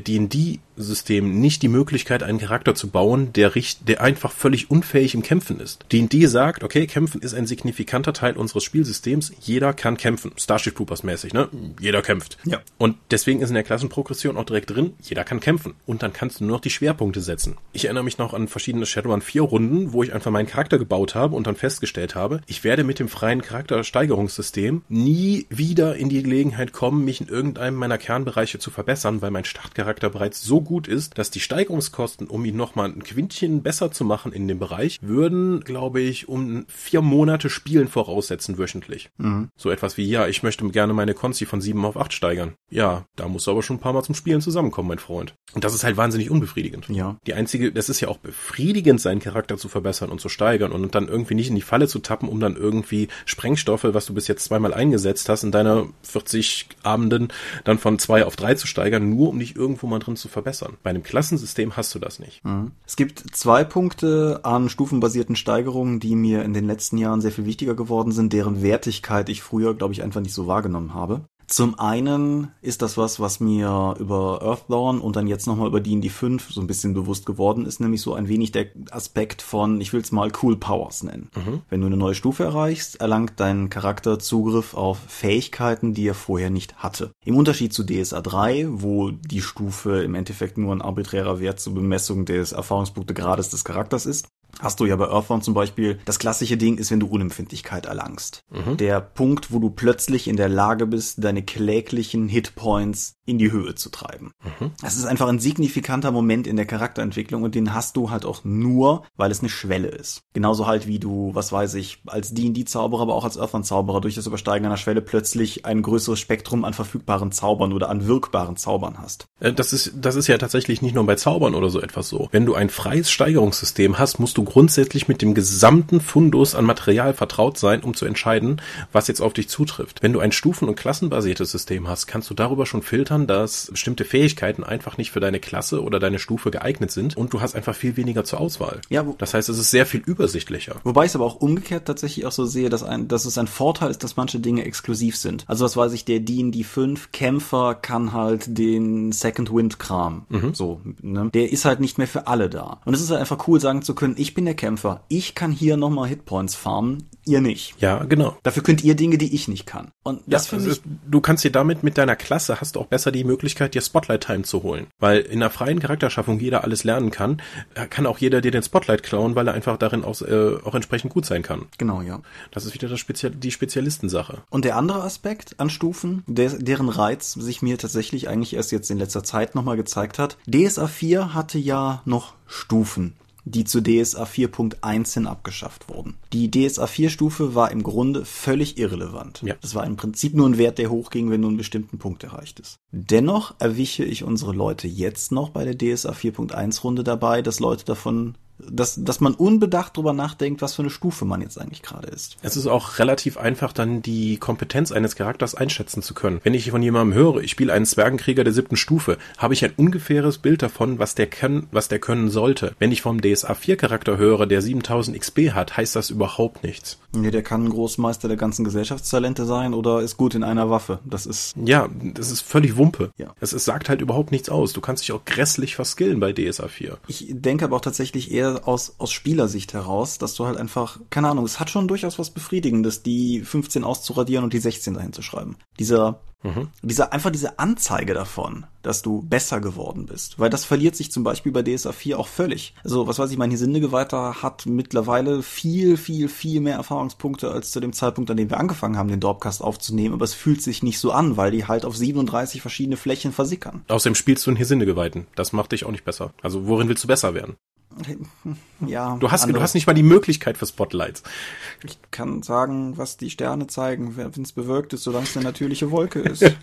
D&D-Systemen nicht die Möglichkeit, einen Charakter zu bauen, der, der einfach völlig unfähig im Kämpfen ist. D&D sagt, okay, Kämpfen ist ein signifikanter Teil unseres Spielsystems, jeder kann kämpfen. Starship Troopers mäßig, ne? Jeder kämpft. Ja. Und deswegen ist in der Klassenprogression auch direkt drin, jeder kann kämpfen. Und dann kannst du nur noch die Schwerpunkte setzen. Ich erinnere mich noch an verschiedene Shadowrun 4 Runden, wo ich einfach meinen Charakter gebaut habe und dann festgestellt habe, ich werde mit dem freien Charaktersteigerungssystem nie wieder in die Gelegenheit kommen, mich in irgendeinem meiner Kernbereiche zu verbessern, weil mein Startcharakter bereits so gut ist, dass die Steigerungskosten, um ihn nochmal ein Quintchen besser zu machen in dem Bereich, würden, glaube ich, um vier Monate Spielen voraussetzen wöchentlich. Mhm. So etwas wie, ja, ich möchte gerne meine Konzi von sieben auf acht steigern. Ja, da musst du aber schon ein paar Mal zum Spielen zusammenkommen, mein Freund. Und das ist halt wahnsinnig unbefriedigend. Ja. Die einzige, das ist ja auch befriedigend, seinen Charakter zu verbessern und zu steigern und dann irgendwie nicht in die Falle zu tappen, um dann irgendwie Sprengstoffe, was du bis jetzt zweimal eingesetzt hast, in deiner 40 Abenden dann von zwei auf drei zu steigern, nur um dich irgendwo mal drin zu verbessern. Bei einem Klassensystem hast du das nicht. Mhm. Es gibt zwei Punkte an stufenbasierten Steigerungen, die mir in den letzten Jahren sehr viel wichtiger geworden sind, deren Wertigkeit ich früher, glaube ich, einfach nicht so wahrgenommen habe. Zum einen ist das was, was mir über Earthdawn und dann jetzt nochmal über D&D 5 so ein bisschen bewusst geworden ist, nämlich so ein wenig der Aspekt von, ich will es mal Cool Powers nennen. Mhm. Wenn du eine neue Stufe erreichst, erlangt dein Charakter Zugriff auf Fähigkeiten, die er vorher nicht hatte. Im Unterschied zu DSA 3, wo die Stufe im Endeffekt nur ein arbiträrer Wert zur Bemessung des Erfahrungspunktegrades des Charakters ist, hast du ja bei Earthbound zum Beispiel, das klassische Ding ist, wenn du Unempfindlichkeit erlangst. Mhm. Der Punkt, wo du plötzlich in der Lage bist, deine kläglichen Hitpoints in die Höhe zu treiben. Mhm. Das ist einfach ein signifikanter Moment in der Charakterentwicklung und den hast du halt auch nur, weil es eine Schwelle ist. Genauso halt wie du, was weiß ich, als D&D-Zauberer, aber auch als Earthbound-Zauberer durch das Übersteigen einer Schwelle plötzlich ein größeres Spektrum an verfügbaren Zaubern oder an wirkbaren Zaubern hast. Äh, das ist, das ist ja tatsächlich nicht nur bei Zaubern oder so etwas so. Wenn du ein freies Steigerungssystem hast, musst du grundsätzlich mit dem gesamten Fundus an Material vertraut sein, um zu entscheiden, was jetzt auf dich zutrifft. Wenn du ein Stufen- und Klassenbasiertes System hast, kannst du darüber schon filtern, daran, dass bestimmte Fähigkeiten einfach nicht für deine Klasse oder deine Stufe geeignet sind und du hast einfach viel weniger zur Auswahl. Ja, das heißt, es ist sehr viel übersichtlicher. Wobei ich es aber auch umgekehrt tatsächlich auch so sehe, dass, ein, dass es ein Vorteil ist, dass manche Dinge exklusiv sind. Also was weiß ich, der D&D 5 Kämpfer kann halt den Second Wind Kram. Mhm. So, ne? Der ist halt nicht mehr für alle da. Und es ist halt einfach cool sagen zu können, ich bin der Kämpfer, ich kann hier nochmal Hitpoints farmen, ihr nicht. Ja, genau. Dafür könnt ihr Dinge, die ich nicht kann. Und das ja, finde also ich. Du kannst dir damit mit deiner Klasse hast du auch besser die Möglichkeit, dir Spotlight-Time zu holen. Weil in einer freien Charakterschaffung jeder alles lernen kann, äh, kann auch jeder dir den Spotlight klauen, weil er einfach darin auch, äh, auch entsprechend gut sein kann. Genau, ja. Das ist wieder das Spezial die Spezialistensache. Und der andere Aspekt an Stufen, der, deren Reiz sich mir tatsächlich eigentlich erst jetzt in letzter Zeit nochmal gezeigt hat. DSA 4 hatte ja noch Stufen die zu DSA 4.1 hin abgeschafft wurden. Die DSA 4 Stufe war im Grunde völlig irrelevant. Ja. Das war im Prinzip nur ein Wert, der hochging, wenn du einen bestimmten Punkt erreicht ist. Dennoch erwische ich unsere Leute jetzt noch bei der DSA 4.1 Runde dabei, dass Leute davon dass, dass man unbedacht drüber nachdenkt, was für eine Stufe man jetzt eigentlich gerade ist. Es ist auch relativ einfach, dann die Kompetenz eines Charakters einschätzen zu können. Wenn ich von jemandem höre, ich spiele einen Zwergenkrieger der siebten Stufe, habe ich ein ungefähres Bild davon, was der können, was der können sollte. Wenn ich vom DSA 4 Charakter höre, der 7000 XP hat, heißt das überhaupt nichts. Nee, der kann ein Großmeister der ganzen Gesellschaftstalente sein oder ist gut in einer Waffe. Das ist. Ja, das ist völlig Wumpe. Ja. Es, es sagt halt überhaupt nichts aus. Du kannst dich auch grässlich verskillen bei DSA 4. Ich denke aber auch tatsächlich eher aus, aus Spielersicht heraus, dass du halt einfach, keine Ahnung, es hat schon durchaus was Befriedigendes, die 15 auszuradieren und die 16 dahin zu schreiben. Dieser Mhm. Diese, einfach diese Anzeige davon, dass du besser geworden bist. Weil das verliert sich zum Beispiel bei DSA 4 auch völlig. Also, was weiß ich, mein Hisindegeweihter hat mittlerweile viel, viel, viel mehr Erfahrungspunkte als zu dem Zeitpunkt, an dem wir angefangen haben, den Dropcast aufzunehmen. Aber es fühlt sich nicht so an, weil die halt auf 37 verschiedene Flächen versickern. Außerdem spielst du einen Hisindegeweihten. Das macht dich auch nicht besser. Also, worin willst du besser werden? Ja. Du hast, du hast nicht mal die Möglichkeit für Spotlights. Ich kann sagen, was die Sterne zeigen, wenn es bewölkt ist, solange es eine natürliche Wolke ist. *laughs*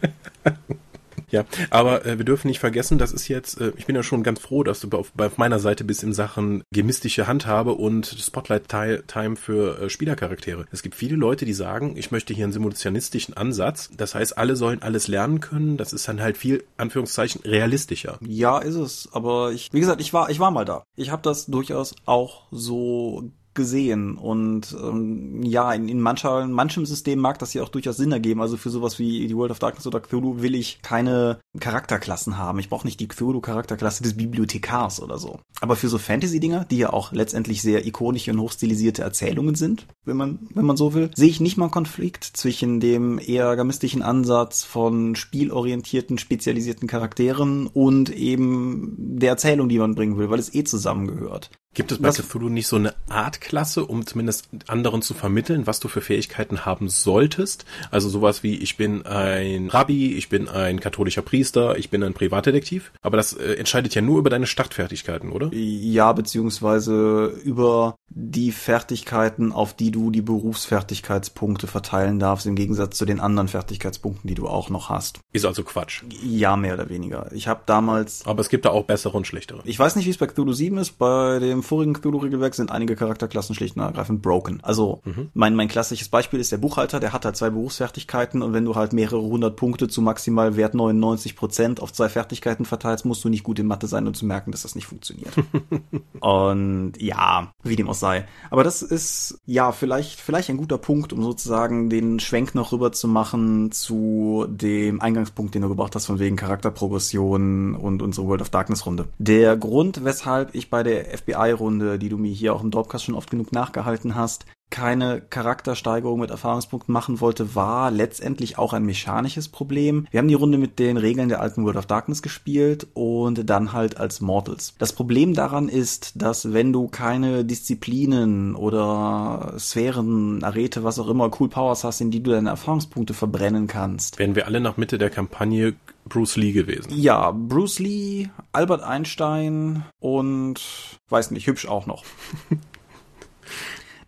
Ja, aber äh, wir dürfen nicht vergessen, das ist jetzt, äh, ich bin ja schon ganz froh, dass du auf, auf meiner Seite bist in Sachen gemistische Handhabe und Spotlight-Time für äh, Spielercharaktere. Es gibt viele Leute, die sagen, ich möchte hier einen simulationistischen Ansatz. Das heißt, alle sollen alles lernen können. Das ist dann halt viel, Anführungszeichen, realistischer. Ja, ist es. Aber ich, wie gesagt, ich war, ich war mal da. Ich habe das durchaus auch so gesehen. Und ähm, ja, in, in, mancher, in manchem System mag das ja auch durchaus Sinn ergeben. Also für sowas wie die World of Darkness oder Cthulhu will ich keine Charakterklassen haben. Ich brauche nicht die Cthulhu-Charakterklasse des Bibliothekars oder so. Aber für so Fantasy-Dinger, die ja auch letztendlich sehr ikonische und hochstilisierte Erzählungen sind, wenn man, wenn man so will, sehe ich nicht mal einen Konflikt zwischen dem eher gamistischen Ansatz von spielorientierten, spezialisierten Charakteren und eben der Erzählung, die man bringen will, weil es eh zusammengehört. Gibt es bei was, Cthulhu nicht so eine Artklasse, um zumindest anderen zu vermitteln, was du für Fähigkeiten haben solltest? Also sowas wie, ich bin ein Rabbi, ich bin ein katholischer Priester, ich bin ein Privatdetektiv. Aber das äh, entscheidet ja nur über deine Startfertigkeiten, oder? Ja, beziehungsweise über die Fertigkeiten, auf die du die Berufsfertigkeitspunkte verteilen darfst, im Gegensatz zu den anderen Fertigkeitspunkten, die du auch noch hast. Ist also Quatsch. Ja, mehr oder weniger. Ich habe damals... Aber es gibt da auch bessere und schlechtere. Ich weiß nicht, wie es bei Cthulhu 7 ist. Bei dem im vorigen Cthulhu-Regelwerk sind einige Charakterklassen schlicht und ergreifend broken. Also mhm. mein, mein klassisches Beispiel ist der Buchhalter, der hat halt zwei Berufsfertigkeiten und wenn du halt mehrere hundert Punkte zu maximal Wert 99 Prozent auf zwei Fertigkeiten verteilst, musst du nicht gut in Mathe sein, um zu merken, dass das nicht funktioniert. *laughs* und ja, wie dem auch sei. Aber das ist ja vielleicht, vielleicht ein guter Punkt, um sozusagen den Schwenk noch rüber zu machen zu dem Eingangspunkt, den du gebracht hast, von wegen Charakterprogression und unsere World of Darkness Runde. Der Grund, weshalb ich bei der FBI Runde, die du mir hier auch im Dropcast schon oft genug nachgehalten hast, keine Charaktersteigerung mit Erfahrungspunkten machen wollte, war letztendlich auch ein mechanisches Problem. Wir haben die Runde mit den Regeln der alten World of Darkness gespielt und dann halt als Mortals. Das Problem daran ist, dass wenn du keine Disziplinen oder Sphären, Arete, was auch immer, Cool Powers hast, in die du deine Erfahrungspunkte verbrennen kannst. Wären wir alle nach Mitte der Kampagne Bruce Lee gewesen. Ja, Bruce Lee, Albert Einstein und weiß nicht, hübsch auch noch. *laughs*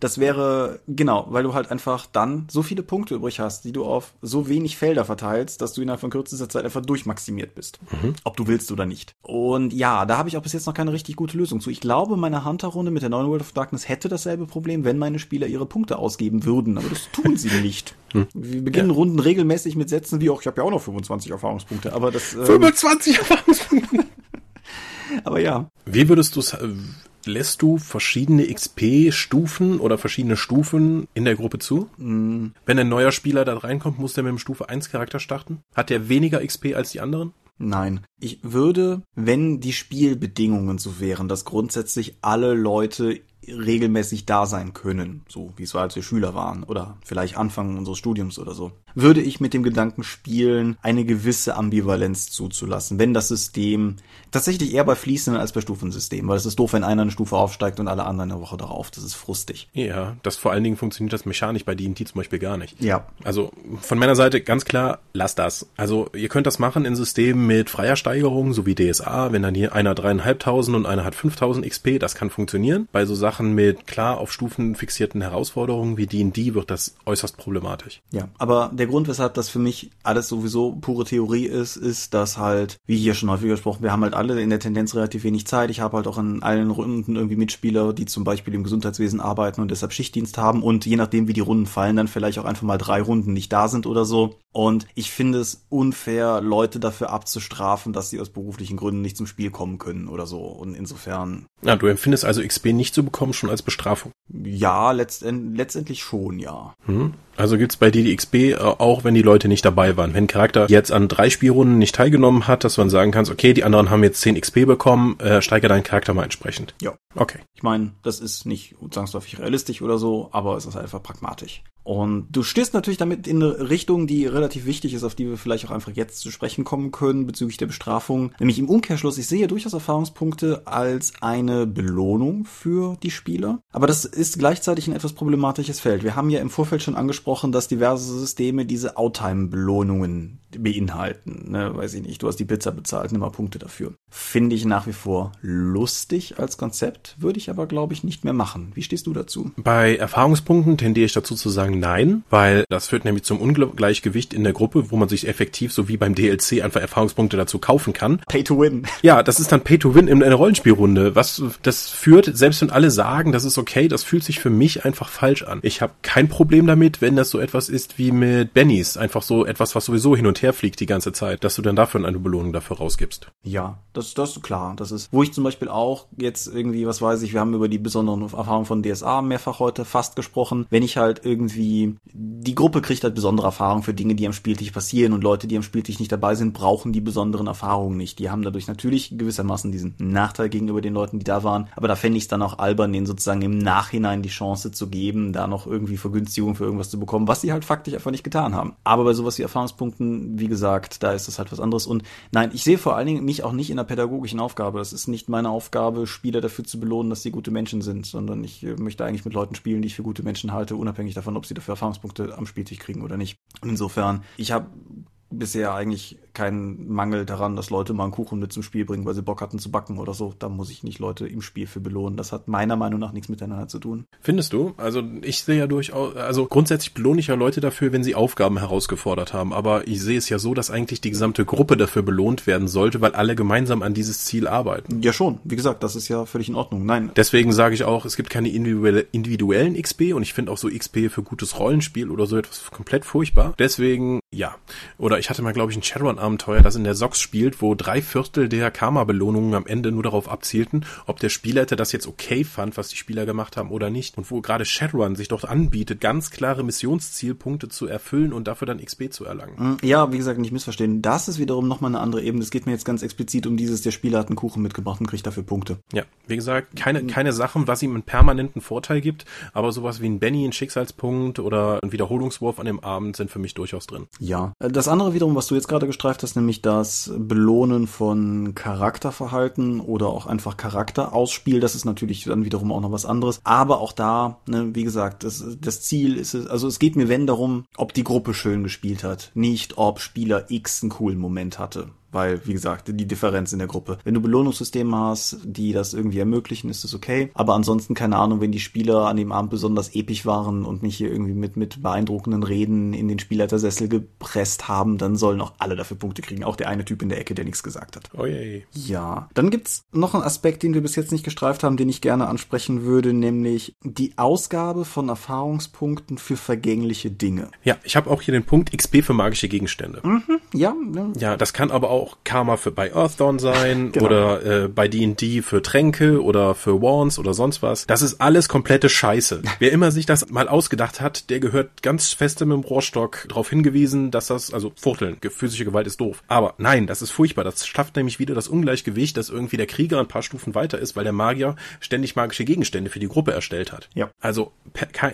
Das wäre, genau, weil du halt einfach dann so viele Punkte übrig hast, die du auf so wenig Felder verteilst, dass du innerhalb von kürzester Zeit einfach durchmaximiert bist. Mhm. Ob du willst oder nicht. Und ja, da habe ich auch bis jetzt noch keine richtig gute Lösung zu. Ich glaube, meine Hunter-Runde mit der neuen World of Darkness hätte dasselbe Problem, wenn meine Spieler ihre Punkte ausgeben würden. Aber das tun sie *laughs* nicht. Hm. Wir beginnen ja. Runden regelmäßig mit Sätzen wie, auch ich habe ja auch noch 25 Erfahrungspunkte. Aber das. Ähm, 25 Erfahrungspunkte! *laughs* aber ja. Wie würdest du es äh, lässt du verschiedene XP-Stufen oder verschiedene Stufen in der Gruppe zu? Mm. Wenn ein neuer Spieler da reinkommt, muss der mit dem Stufe 1 Charakter starten? Hat der weniger XP als die anderen? Nein. Ich würde, wenn die Spielbedingungen so wären, dass grundsätzlich alle Leute regelmäßig da sein können, so wie es war, als wir Schüler waren oder vielleicht Anfang unseres Studiums oder so, würde ich mit dem Gedanken spielen, eine gewisse Ambivalenz zuzulassen, wenn das System tatsächlich eher bei fließenden als bei Stufensystemen, weil es ist doof, wenn einer eine Stufe aufsteigt und alle anderen eine Woche darauf, das ist frustig. Ja, das vor allen Dingen funktioniert das mechanisch bei D&T zum Beispiel gar nicht. Ja. Also von meiner Seite ganz klar, lasst das. Also ihr könnt das machen in Systemen mit freier Steigerung, so wie DSA, wenn dann hier einer dreieinhalbtausend und einer hat 5000 XP, das kann funktionieren. Bei so Sachen mit klar auf Stufen fixierten Herausforderungen wie D&D wird das äußerst problematisch. Ja, aber der Grund, weshalb das für mich alles sowieso pure Theorie ist, ist, dass halt, wie hier schon häufig gesprochen, wir haben halt alle in der Tendenz relativ wenig Zeit. Ich habe halt auch in allen Runden irgendwie Mitspieler, die zum Beispiel im Gesundheitswesen arbeiten und deshalb Schichtdienst haben und je nachdem, wie die Runden fallen, dann vielleicht auch einfach mal drei Runden nicht da sind oder so. Und ich finde es unfair, Leute dafür abzustrafen, dass sie aus beruflichen Gründen nicht zum Spiel kommen können oder so. Und insofern. Ja, du empfindest also XP nicht zu bekommen schon als Bestrafung? Ja, letztend letztendlich schon, ja. Hm. Also gibt's bei DDXB äh, auch, wenn die Leute nicht dabei waren. Wenn ein Charakter jetzt an drei Spielrunden nicht teilgenommen hat, dass man sagen kann, okay, die anderen haben jetzt 10 XP bekommen, äh, steige deinen Charakter mal entsprechend. Ja. Okay. Ich meine, das ist nicht zwangsläufig realistisch oder so, aber es ist einfach pragmatisch. Und du stehst natürlich damit in eine Richtung, die relativ wichtig ist, auf die wir vielleicht auch einfach jetzt zu sprechen kommen können bezüglich der Bestrafung. Nämlich im Umkehrschluss, ich sehe durchaus Erfahrungspunkte als eine Belohnung für die Spieler. Aber das ist gleichzeitig ein etwas problematisches Feld. Wir haben ja im Vorfeld schon angesprochen, dass diverse Systeme diese Outtime-Belohnungen beinhalten. Ne, weiß ich nicht, du hast die Pizza bezahlt, nimm mal Punkte dafür. Finde ich nach wie vor lustig als Konzept, würde ich aber, glaube ich, nicht mehr machen. Wie stehst du dazu? Bei Erfahrungspunkten tendiere ich dazu zu sagen nein, weil das führt nämlich zum Ungleichgewicht in der Gruppe, wo man sich effektiv, so wie beim DLC, einfach Erfahrungspunkte dazu kaufen kann. Pay to win. Ja, das ist dann Pay to win in einer Rollenspielrunde. Was das führt, selbst wenn alle sagen, das ist okay, das fühlt sich für mich einfach falsch an. Ich habe kein Problem damit, wenn das so etwas ist wie mit Bennys, einfach so etwas, was sowieso hin und her fliegt die ganze Zeit, dass du dann dafür eine Belohnung dafür rausgibst. Ja, das, das ist klar. Das ist, wo ich zum Beispiel auch jetzt irgendwie, was weiß ich, wir haben über die besonderen Erfahrungen von DSA mehrfach heute fast gesprochen. Wenn ich halt irgendwie, die Gruppe kriegt halt besondere Erfahrungen für Dinge, die am Spieltisch passieren und Leute, die am Spieltisch nicht dabei sind, brauchen die besonderen Erfahrungen nicht. Die haben dadurch natürlich gewissermaßen diesen Nachteil gegenüber den Leuten, die da waren. Aber da fände ich es dann auch albern, denen sozusagen im Nachhinein die Chance zu geben, da noch irgendwie Vergünstigung für irgendwas zu bekommen, was sie halt faktisch einfach nicht getan haben. Aber bei sowas wie Erfahrungspunkten, wie gesagt, da ist das halt was anderes. Und nein, ich sehe vor allen Dingen mich auch nicht in der pädagogischen Aufgabe. Es ist nicht meine Aufgabe, Spieler dafür zu belohnen, dass sie gute Menschen sind, sondern ich äh, möchte eigentlich mit Leuten spielen, die ich für gute Menschen halte, unabhängig davon, ob sie dafür Erfahrungspunkte am Spieltisch kriegen oder nicht. Insofern, ich habe bisher eigentlich keinen Mangel daran, dass Leute mal einen Kuchen mit zum Spiel bringen, weil sie Bock hatten zu backen oder so. Da muss ich nicht Leute im Spiel für belohnen. Das hat meiner Meinung nach nichts miteinander zu tun. Findest du? Also ich sehe ja durchaus, also grundsätzlich belohne ich ja Leute dafür, wenn sie Aufgaben herausgefordert haben. Aber ich sehe es ja so, dass eigentlich die gesamte Gruppe dafür belohnt werden sollte, weil alle gemeinsam an dieses Ziel arbeiten. Ja schon. Wie gesagt, das ist ja völlig in Ordnung. Nein. Deswegen sage ich auch, es gibt keine individuelle, individuellen XP und ich finde auch so XP für gutes Rollenspiel oder so etwas komplett furchtbar. Deswegen, ja. Oder ich hatte mal, glaube ich, ein Shadowrun-Abenteuer, das in der Sox spielt, wo drei Viertel der Karma-Belohnungen am Ende nur darauf abzielten, ob der Spielleiter das jetzt okay fand, was die Spieler gemacht haben oder nicht. Und wo gerade Shadowrun sich dort anbietet, ganz klare Missionszielpunkte zu erfüllen und dafür dann XP zu erlangen. Hm, ja, wie gesagt, nicht missverstehen. Das ist wiederum nochmal eine andere Ebene. Es geht mir jetzt ganz explizit um dieses, der Spieler hat einen Kuchen mitgebracht und kriegt dafür Punkte. Ja, wie gesagt, keine, keine Sachen, was ihm einen permanenten Vorteil gibt, aber sowas wie ein Benny, ein Schicksalspunkt oder ein Wiederholungswurf an dem Abend sind für mich durchaus drin. Ja, das andere wiederum, was du jetzt gerade gestreift hast, nämlich das das Belohnen von Charakterverhalten oder auch einfach Charakterausspiel, das ist natürlich dann wiederum auch noch was anderes. Aber auch da, ne, wie gesagt, das, das Ziel ist es, also es geht mir wenn darum, ob die Gruppe schön gespielt hat, nicht ob Spieler X einen coolen Moment hatte weil, wie gesagt, die Differenz in der Gruppe. Wenn du Belohnungssysteme hast, die das irgendwie ermöglichen, ist es okay. Aber ansonsten, keine Ahnung, wenn die Spieler an dem Abend besonders episch waren und mich hier irgendwie mit, mit beeindruckenden Reden in den Spielleitersessel gepresst haben, dann sollen auch alle dafür Punkte kriegen. Auch der eine Typ in der Ecke, der nichts gesagt hat. Oh je. Ja. Dann gibt's noch einen Aspekt, den wir bis jetzt nicht gestreift haben, den ich gerne ansprechen würde, nämlich die Ausgabe von Erfahrungspunkten für vergängliche Dinge. Ja, ich habe auch hier den Punkt XP für magische Gegenstände. Mhm, ja, ja. Ja, das kann aber auch Karma für bei Earthdawn sein *laughs* Genau. oder äh, bei D&D für Tränke oder für Wands oder sonst was. Das ist alles komplette Scheiße. Wer immer sich das mal ausgedacht hat, der gehört ganz feste mit dem Rohrstock darauf hingewiesen, dass das, also Fuchteln, physische Gewalt ist doof. Aber nein, das ist furchtbar. Das schafft nämlich wieder das Ungleichgewicht, dass irgendwie der Krieger ein paar Stufen weiter ist, weil der Magier ständig magische Gegenstände für die Gruppe erstellt hat. Ja. Also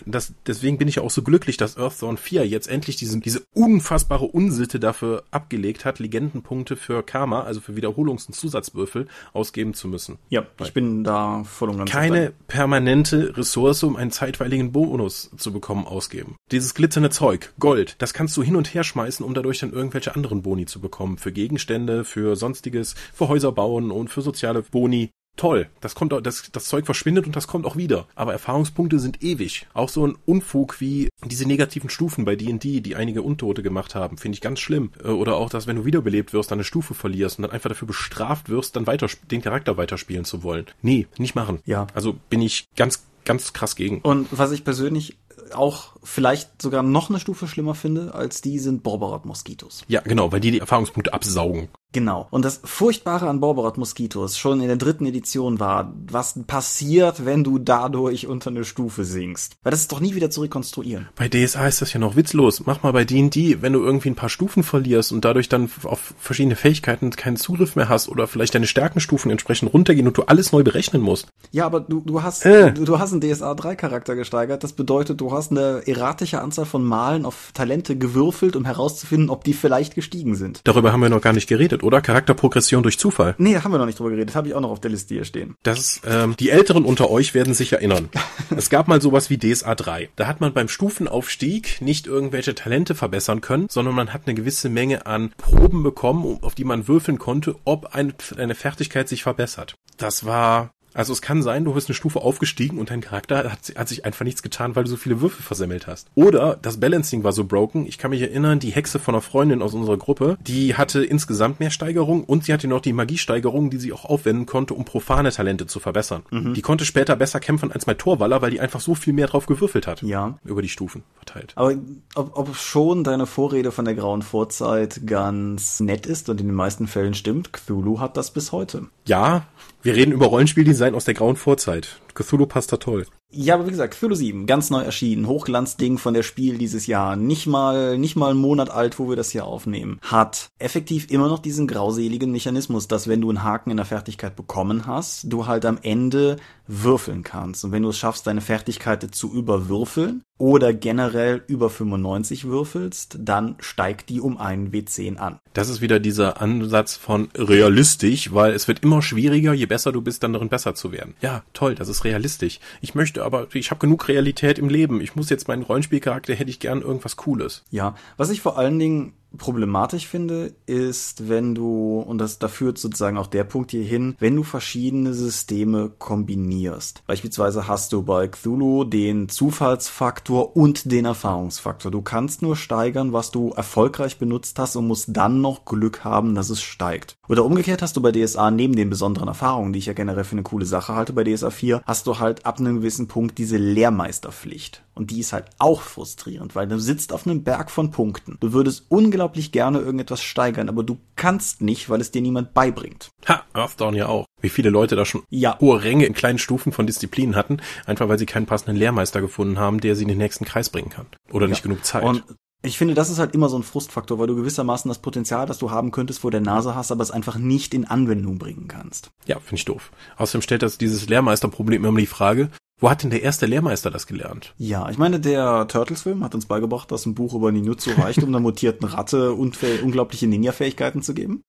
das, deswegen bin ich ja auch so glücklich, dass Earthdawn 4 jetzt endlich diesen, diese unfassbare Unsitte dafür abgelegt hat, Legendenpunkte für Karma, also für Wiederholungs- und Zusatzwürfel, ausgeben zu müssen. Ja, ich bin da voll und ganz Keine permanente Ressource, um einen zeitweiligen Bonus zu bekommen, ausgeben. Dieses glitzernde Zeug, Gold, das kannst du hin und her schmeißen, um dadurch dann irgendwelche anderen Boni zu bekommen. Für Gegenstände, für sonstiges, für Häuser bauen und für soziale Boni. Toll, das kommt das, das Zeug verschwindet und das kommt auch wieder. Aber Erfahrungspunkte sind ewig. Auch so ein Unfug wie diese negativen Stufen bei D&D, die einige Untote gemacht haben, finde ich ganz schlimm. Äh, Oder auch, dass wenn du wiederbelebt wirst, dann eine Stufe verlierst und dann einfach dafür bestraft wirst, dann weiter den Charakter weiterspielen zu wollen. Nee, nicht machen. Ja. Also bin ich ganz, ganz krass gegen. Und was ich persönlich auch vielleicht sogar noch eine Stufe schlimmer finde als die sind Borberat-Moskitos. Ja, genau, weil die die Erfahrungspunkte absaugen. Genau. Und das Furchtbare an Borberat Moskitos schon in der dritten Edition war, was passiert, wenn du dadurch unter eine Stufe sinkst. Weil das ist doch nie wieder zu rekonstruieren. Bei DSA ist das ja noch witzlos. Mach mal bei D&D, wenn du irgendwie ein paar Stufen verlierst und dadurch dann auf verschiedene Fähigkeiten keinen Zugriff mehr hast oder vielleicht deine Stärkenstufen entsprechend runtergehen und du alles neu berechnen musst. Ja, aber du, du hast, Äh. du, du hast einen DSA 3 Charakter gesteigert. Das bedeutet, du hast eine erratische Anzahl von Malen auf Talente gewürfelt, um herauszufinden, ob die vielleicht gestiegen sind. Darüber haben wir noch gar nicht geredet, oder? Charakterprogression durch Zufall. Nee, da haben wir noch nicht drüber geredet. Habe ich auch noch auf der Liste hier stehen. Das, ähm, die Älteren unter euch werden sich erinnern. es gab mal sowas wie DSA 3. Da hat man beim Stufenaufstieg nicht irgendwelche Talente verbessern können, sondern man hat eine gewisse Menge an Proben bekommen, auf die man würfeln konnte, ob eine, eine Fertigkeit sich verbessert. Das war also es kann sein, du bist eine Stufe aufgestiegen und dein Charakter hat, hat sich einfach nichts getan, weil du so viele Würfel versemmelt hast. Oder das Balancing war so broken. Ich kann mich erinnern, die Hexe von einer Freundin aus unserer Gruppe, die hatte insgesamt mehr Steigerung und sie hatte noch die Magiesteigerung, die sie auch aufwenden konnte, um profane Talente zu verbessern. Die konnte später besser kämpfen als mein Torwaller, weil die einfach so viel mehr drauf gewürfelt hat. Ja. Über die Stufen verteilt. Aber ob, ob schon deine Vorrede von der grauen Vorzeit ganz nett ist und in den meisten Fällen stimmt, Cthulhu hat das bis heute. Ja, wir reden über Rollenspieldesign aus der grauen Vorzeit. Cthulhu passt da toll. Ja, aber wie gesagt, Cthulhu 7, ganz neu erschienen, Hochglanzding von der Spiel dieses Jahr, nicht mal, nicht mal einen Monat alt, wo wir das hier aufnehmen, hat effektiv immer noch diesen grauseligen Mechanismus, dass wenn du einen Haken in der Fertigkeit bekommen hast, du halt am Ende würfeln kannst. Und wenn du es schaffst, deine Fertigkeit zu überwürfeln oder generell über 95 würfelst, dann steigt die um einen W10 an. Das ist wieder dieser Ansatz von realistisch, weil es wird immer schwieriger, je besser du bist, dann darin besser zu werden. Ja, toll, das ist realistisch. Ich möchte aber, ich habe genug Realität im Leben. Ich muss jetzt meinen Rollenspielcharakter, hätte ich gern irgendwas Cooles. Ja, was ich vor allen Dingen problematisch finde, ist, wenn du, und das, da führt sozusagen auch der Punkt hier hin, wenn du verschiedene Systeme kombinierst. Beispielsweise hast du bei Cthulhu den Zufallsfaktor und den Erfahrungsfaktor. Du kannst nur steigern, was du erfolgreich benutzt hast und musst dann noch Glück haben, dass es steigt. Oder umgekehrt hast du bei DSA neben den besonderen Erfahrungen, die ich ja generell für eine coole Sache halte bei DSA 4, hast du halt ab einem gewissen Punkt diese Lehrmeisterpflicht. Und die ist halt auch frustrierend, weil du sitzt auf einem Berg von Punkten. Du würdest unglaublich gerne irgendetwas steigern, aber du kannst nicht, weil es dir niemand beibringt. Ha, Earthdawn ja auch. Wie viele Leute da schon Ja. hohe Ränge in kleinen Stufen von Disziplinen hatten, einfach weil sie keinen passenden Lehrmeister gefunden haben, der sie in den nächsten Kreis bringen kann. Oder nicht genug Zeit. Und ich finde, das ist halt immer so ein Frustfaktor, weil du gewissermaßen das Potenzial, das du haben könntest, vor der Nase hast, aber es einfach nicht in Anwendung bringen kannst. ja, finde ich doof. Außerdem stellt das dieses Lehrmeisterproblem immer die Frage, wo hat denn der erste Lehrmeister das gelernt? Ja, ich meine, der Turtles-Film hat uns beigebracht, dass ein Buch über Ninjutsu reicht, um einer mutierten Ratte unglaubliche Ninja-Fähigkeiten zu geben.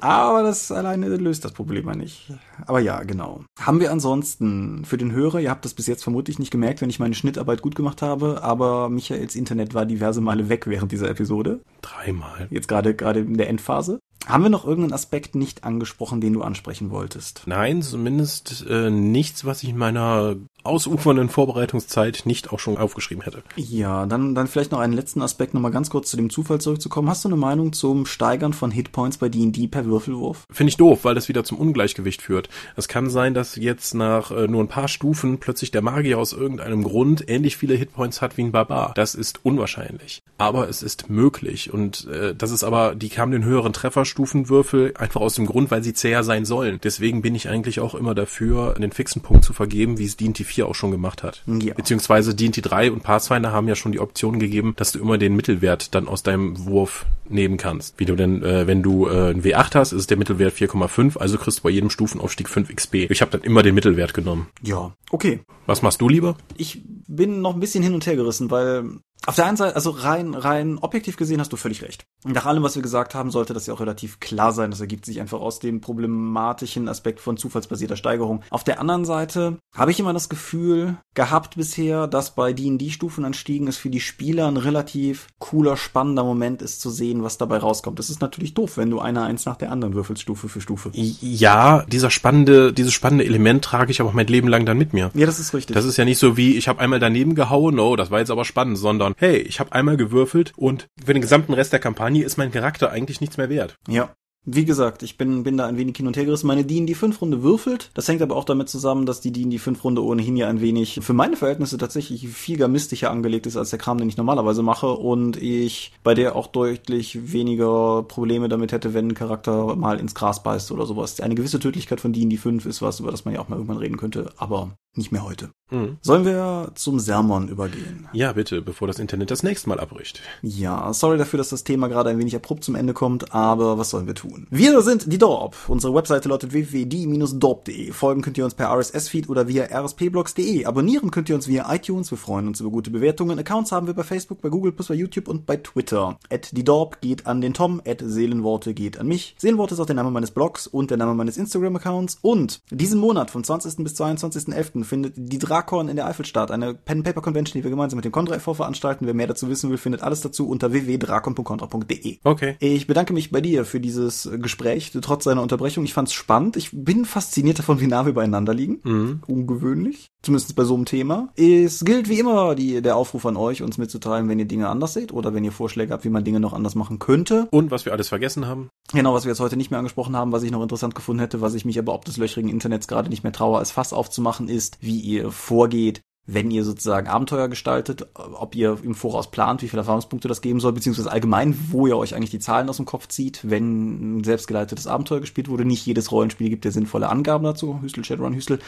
Aber das alleine löst das Problem ja nicht. Aber ja, genau. Haben wir ansonsten für den Hörer, ihr habt das bis jetzt vermutlich nicht gemerkt, wenn ich meine Schnittarbeit gut gemacht habe, aber Michaels Internet war diverse Male weg während dieser Episode. Dreimal. Jetzt gerade gerade in der Endphase. Haben wir noch irgendeinen Aspekt nicht angesprochen, den du ansprechen wolltest? Nein, zumindest äh, nichts, was ich in meiner ausufernden Vorbereitungszeit nicht auch schon aufgeschrieben hätte. Ja, dann, dann vielleicht noch einen letzten Aspekt, nochmal ganz kurz zu dem Zufall zurückzukommen. Hast du eine Meinung zum Steigern von Hitpoints bei D&D per Würfelwurf? Finde ich doof, weil das wieder zum Ungleichgewicht führt. Es kann sein, dass jetzt nach äh, nur ein paar Stufen plötzlich der Magier aus irgendeinem Grund ähnlich viele Hitpoints hat wie ein Barbar. Das ist unwahrscheinlich. Aber es ist möglich. Und äh, das ist aber, die haben den höheren Trefferstufenwürfel einfach aus dem Grund, weil sie zäher sein sollen. Deswegen bin ich eigentlich auch immer dafür, einen fixen Punkt zu vergeben, wie es D&D 4 auch schon gemacht hat. Ja. Beziehungsweise D&D 3 und Pathfinder haben ja schon die Option gegeben, dass du immer den Mittelwert dann aus deinem Wurf nehmen kannst. Wie du denn, äh, wenn du äh, ein W8 hast, ist der Mittelwert 4,5, also kriegst du bei jedem Stufenaufstieg 5 XP. Ich habe dann immer den Mittelwert genommen. Ja, okay. Was machst du lieber? Ich bin noch ein bisschen hin und her gerissen, weil auf der einen Seite, also rein, rein objektiv gesehen hast du völlig recht. Nach allem, was wir gesagt haben, sollte das ja auch relativ klar sein. Das ergibt sich einfach aus dem problematischen Aspekt von zufallsbasierter Steigerung. Auf der anderen Seite habe ich immer das Gefühl gehabt bisher, dass bei D&D-Stufenanstiegen es für die Spieler ein relativ cooler, spannender Moment ist zu sehen, was dabei rauskommt. Das ist natürlich doof, wenn du eine eins nach der anderen würfelst, Stufe für Stufe. Ja, dieser spannende, dieses spannende Element trage ich aber mein Leben lang dann mit mir. Ja, das ist richtig. Das ist ja nicht so wie, ich habe einmal daneben gehauen, oh, das war jetzt aber spannend, sondern hey, ich habe einmal gewürfelt und für den gesamten Rest der Kampagne ist mein Charakter eigentlich nichts mehr wert. Ja. Wie gesagt, ich bin, bin da ein wenig hin und her gerissen. Meine D&D 5 Runde würfelt. Das hängt aber auch damit zusammen, dass die D&D 5 Runde ohnehin ja ein wenig für meine Verhältnisse tatsächlich viel garmistischer angelegt ist als der Kram, den ich normalerweise mache und ich bei der auch deutlich weniger Probleme damit hätte, wenn ein Charakter mal ins Gras beißt oder sowas. Eine gewisse Tödlichkeit von D&D 5 ist was, über das man ja auch mal irgendwann reden könnte, aber nicht mehr heute. Mhm. Sollen wir zum Sermon übergehen? Ja, bitte, bevor das Internet das nächste Mal abbricht. Ja, sorry dafür, dass das Thema gerade ein wenig abrupt zum Ende kommt, aber was sollen wir tun? Wir sind die Dorp. Unsere Webseite lautet www.die-dorp.de. Folgen könnt ihr uns per RSS-Feed oder via rspblogs.de. Abonnieren könnt ihr uns via iTunes. Wir freuen uns über gute Bewertungen. Accounts haben wir bei Facebook, bei Google, bei YouTube und bei Twitter. At die Dorp geht an den Tom, at Seelenworte geht an mich. Seelenworte ist auch der Name meines Blogs und der Name meines Instagram-Accounts. Und diesen Monat vom 20. bis 22.11. findet die Drakon in der Eifel statt. Eine Pen-Paper-Convention, die wir gemeinsam mit dem Contra e.V. veranstalten. Wer mehr dazu wissen will, findet alles dazu unter www.drakon.contra.de. Okay. Ich bedanke mich bei dir für dieses Gespräch, trotz seiner Unterbrechung. Ich fand's spannend. Ich bin fasziniert davon, wie nah wir beieinander liegen. Mhm. Ungewöhnlich. Zumindest bei so einem Thema. Es gilt wie immer die, der Aufruf an euch, uns mitzuteilen, wenn ihr Dinge anders seht oder wenn ihr Vorschläge habt, wie man Dinge noch anders machen könnte. Und was wir alles vergessen haben. Genau, was wir jetzt heute nicht mehr angesprochen haben, was ich noch interessant gefunden hätte, was ich mich aber ob des löchrigen Internets gerade nicht mehr traue, als Fass aufzumachen, ist, wie ihr vorgeht, wenn ihr sozusagen Abenteuer gestaltet, ob ihr im Voraus plant, wie viele Erfahrungspunkte das geben soll, beziehungsweise allgemein, wo ihr euch eigentlich die Zahlen aus dem Kopf zieht, wenn ein selbstgeleitetes Abenteuer gespielt wurde. Nicht jedes Rollenspiel gibt ja sinnvolle Angaben dazu. Hüstel, Shadowrun, Hüstel.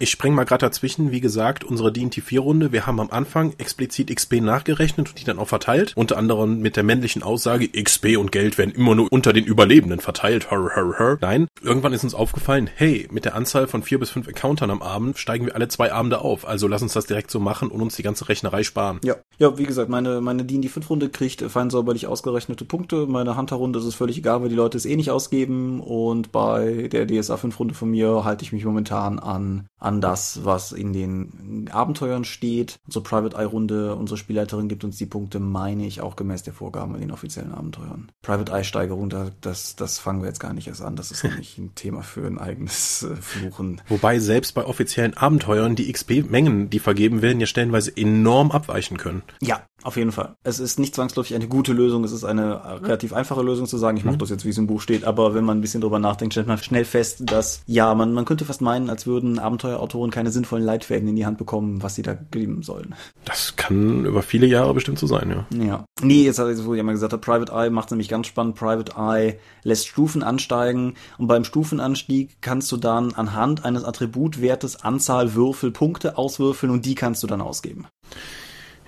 Ich spring mal gerade dazwischen. Wie gesagt, unsere D&T 4-Runde, wir haben am Anfang explizit XP nachgerechnet und die dann auch verteilt. Unter anderem mit der männlichen Aussage, XP und Geld werden immer nur unter den Überlebenden verteilt. Hör, hör, hör. Nein, irgendwann ist uns aufgefallen, hey, mit der Anzahl von vier bis fünf Encountern am Abend steigen wir alle zwei Abende auf. Also lass uns das direkt so machen und uns die ganze Rechnerei sparen. Ja, ja, wie gesagt, meine, meine D&D 5 Runde kriegt fein säuberlich ausgerechnete Punkte. Meine Hunter Runde ist es völlig egal, weil die Leute es eh nicht ausgeben. Und bei der DSA 5 Runde von mir halte ich mich momentan an, an das, was in den Abenteuern steht. Unsere Private Eye Runde, unsere Spielleiterin gibt uns die Punkte, meine ich, auch gemäß der Vorgaben in den offiziellen Abenteuern. Private Eye Steigerung, da, das, das fangen wir jetzt gar nicht erst an. Das ist *laughs* nämlich ein Thema für ein eigenes äh, Fluchen. Wobei selbst bei offiziellen Abenteuern die XP-Mengen, die vergeben werden, ja stellenweise enorm abweichen können. Ja, auf jeden Fall. Es ist nicht zwangsläufig eine gute Lösung, es ist eine relativ einfache Lösung zu sagen, ich mache das jetzt, wie es im Buch steht, aber wenn man ein bisschen drüber nachdenkt, stellt man schnell fest, dass, ja, man, man könnte fast meinen, als würden Abenteuerautoren keine sinnvollen Leitfäden in die Hand bekommen, was sie da geben sollen. Das kann über viele Jahre bestimmt so sein, ja. Ja. Nee, jetzt, wo ich ja mal gesagt habe, Private Eye macht nämlich ganz spannend. Private Eye lässt Stufen ansteigen und beim Stufenanstieg kannst du dann anhand eines Attributwertes Anzahl Würfel Punkte auswürfeln und die kannst du dann ausgeben.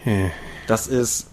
Hm. Das ist,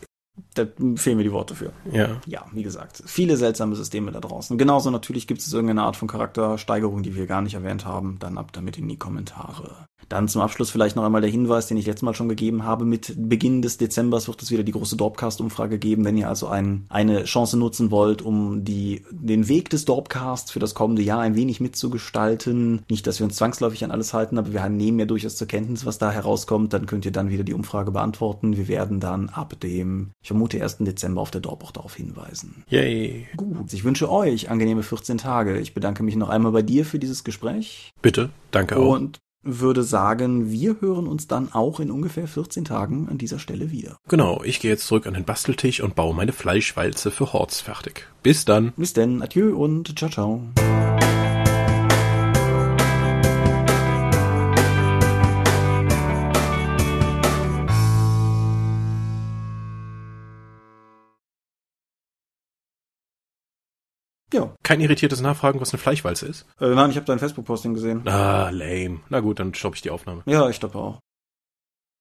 da fehlen mir die Worte für. Ja. Ja, wie gesagt, viele seltsame Systeme da draußen. Genauso natürlich gibt es irgendeine Art von Charaktersteigerung, die wir gar nicht erwähnt haben. Dann ab damit in die Kommentare. Dann zum Abschluss vielleicht noch einmal der Hinweis, den ich letztes Mal schon gegeben habe. Mit Beginn des Dezembers wird es wieder die große Dorpcast-Umfrage geben. Wenn ihr also ein, eine Chance nutzen wollt, um die, den Weg des Dorpcasts für das kommende Jahr ein wenig mitzugestalten, nicht, dass wir uns zwangsläufig an alles halten, aber wir nehmen ja durchaus zur Kenntnis, was da herauskommt, dann könnt ihr dann wieder die Umfrage beantworten. Wir werden dann ab dem, ich vermute, 1. Dezember auf der Dorp auch darauf hinweisen. Yay. Gut, ich wünsche euch angenehme 14 Tage. Ich bedanke mich noch einmal bei dir für dieses Gespräch. Bitte, danke auch. Und würde sagen, wir hören uns dann auch in ungefähr 14 Tagen an dieser Stelle wieder. Genau, ich gehe jetzt zurück an den Basteltisch und baue meine Fleischwalze für Horts fertig. Bis dann. Bis denn, adieu und ciao, ciao. Ja. Kein irritiertes Nachfragen, was eine Fleischwalze ist? Äh, nein, ich habe dein Facebook-Posting gesehen. Ah, lame. Na gut, dann stoppe ich die Aufnahme. Ja, ich stoppe auch.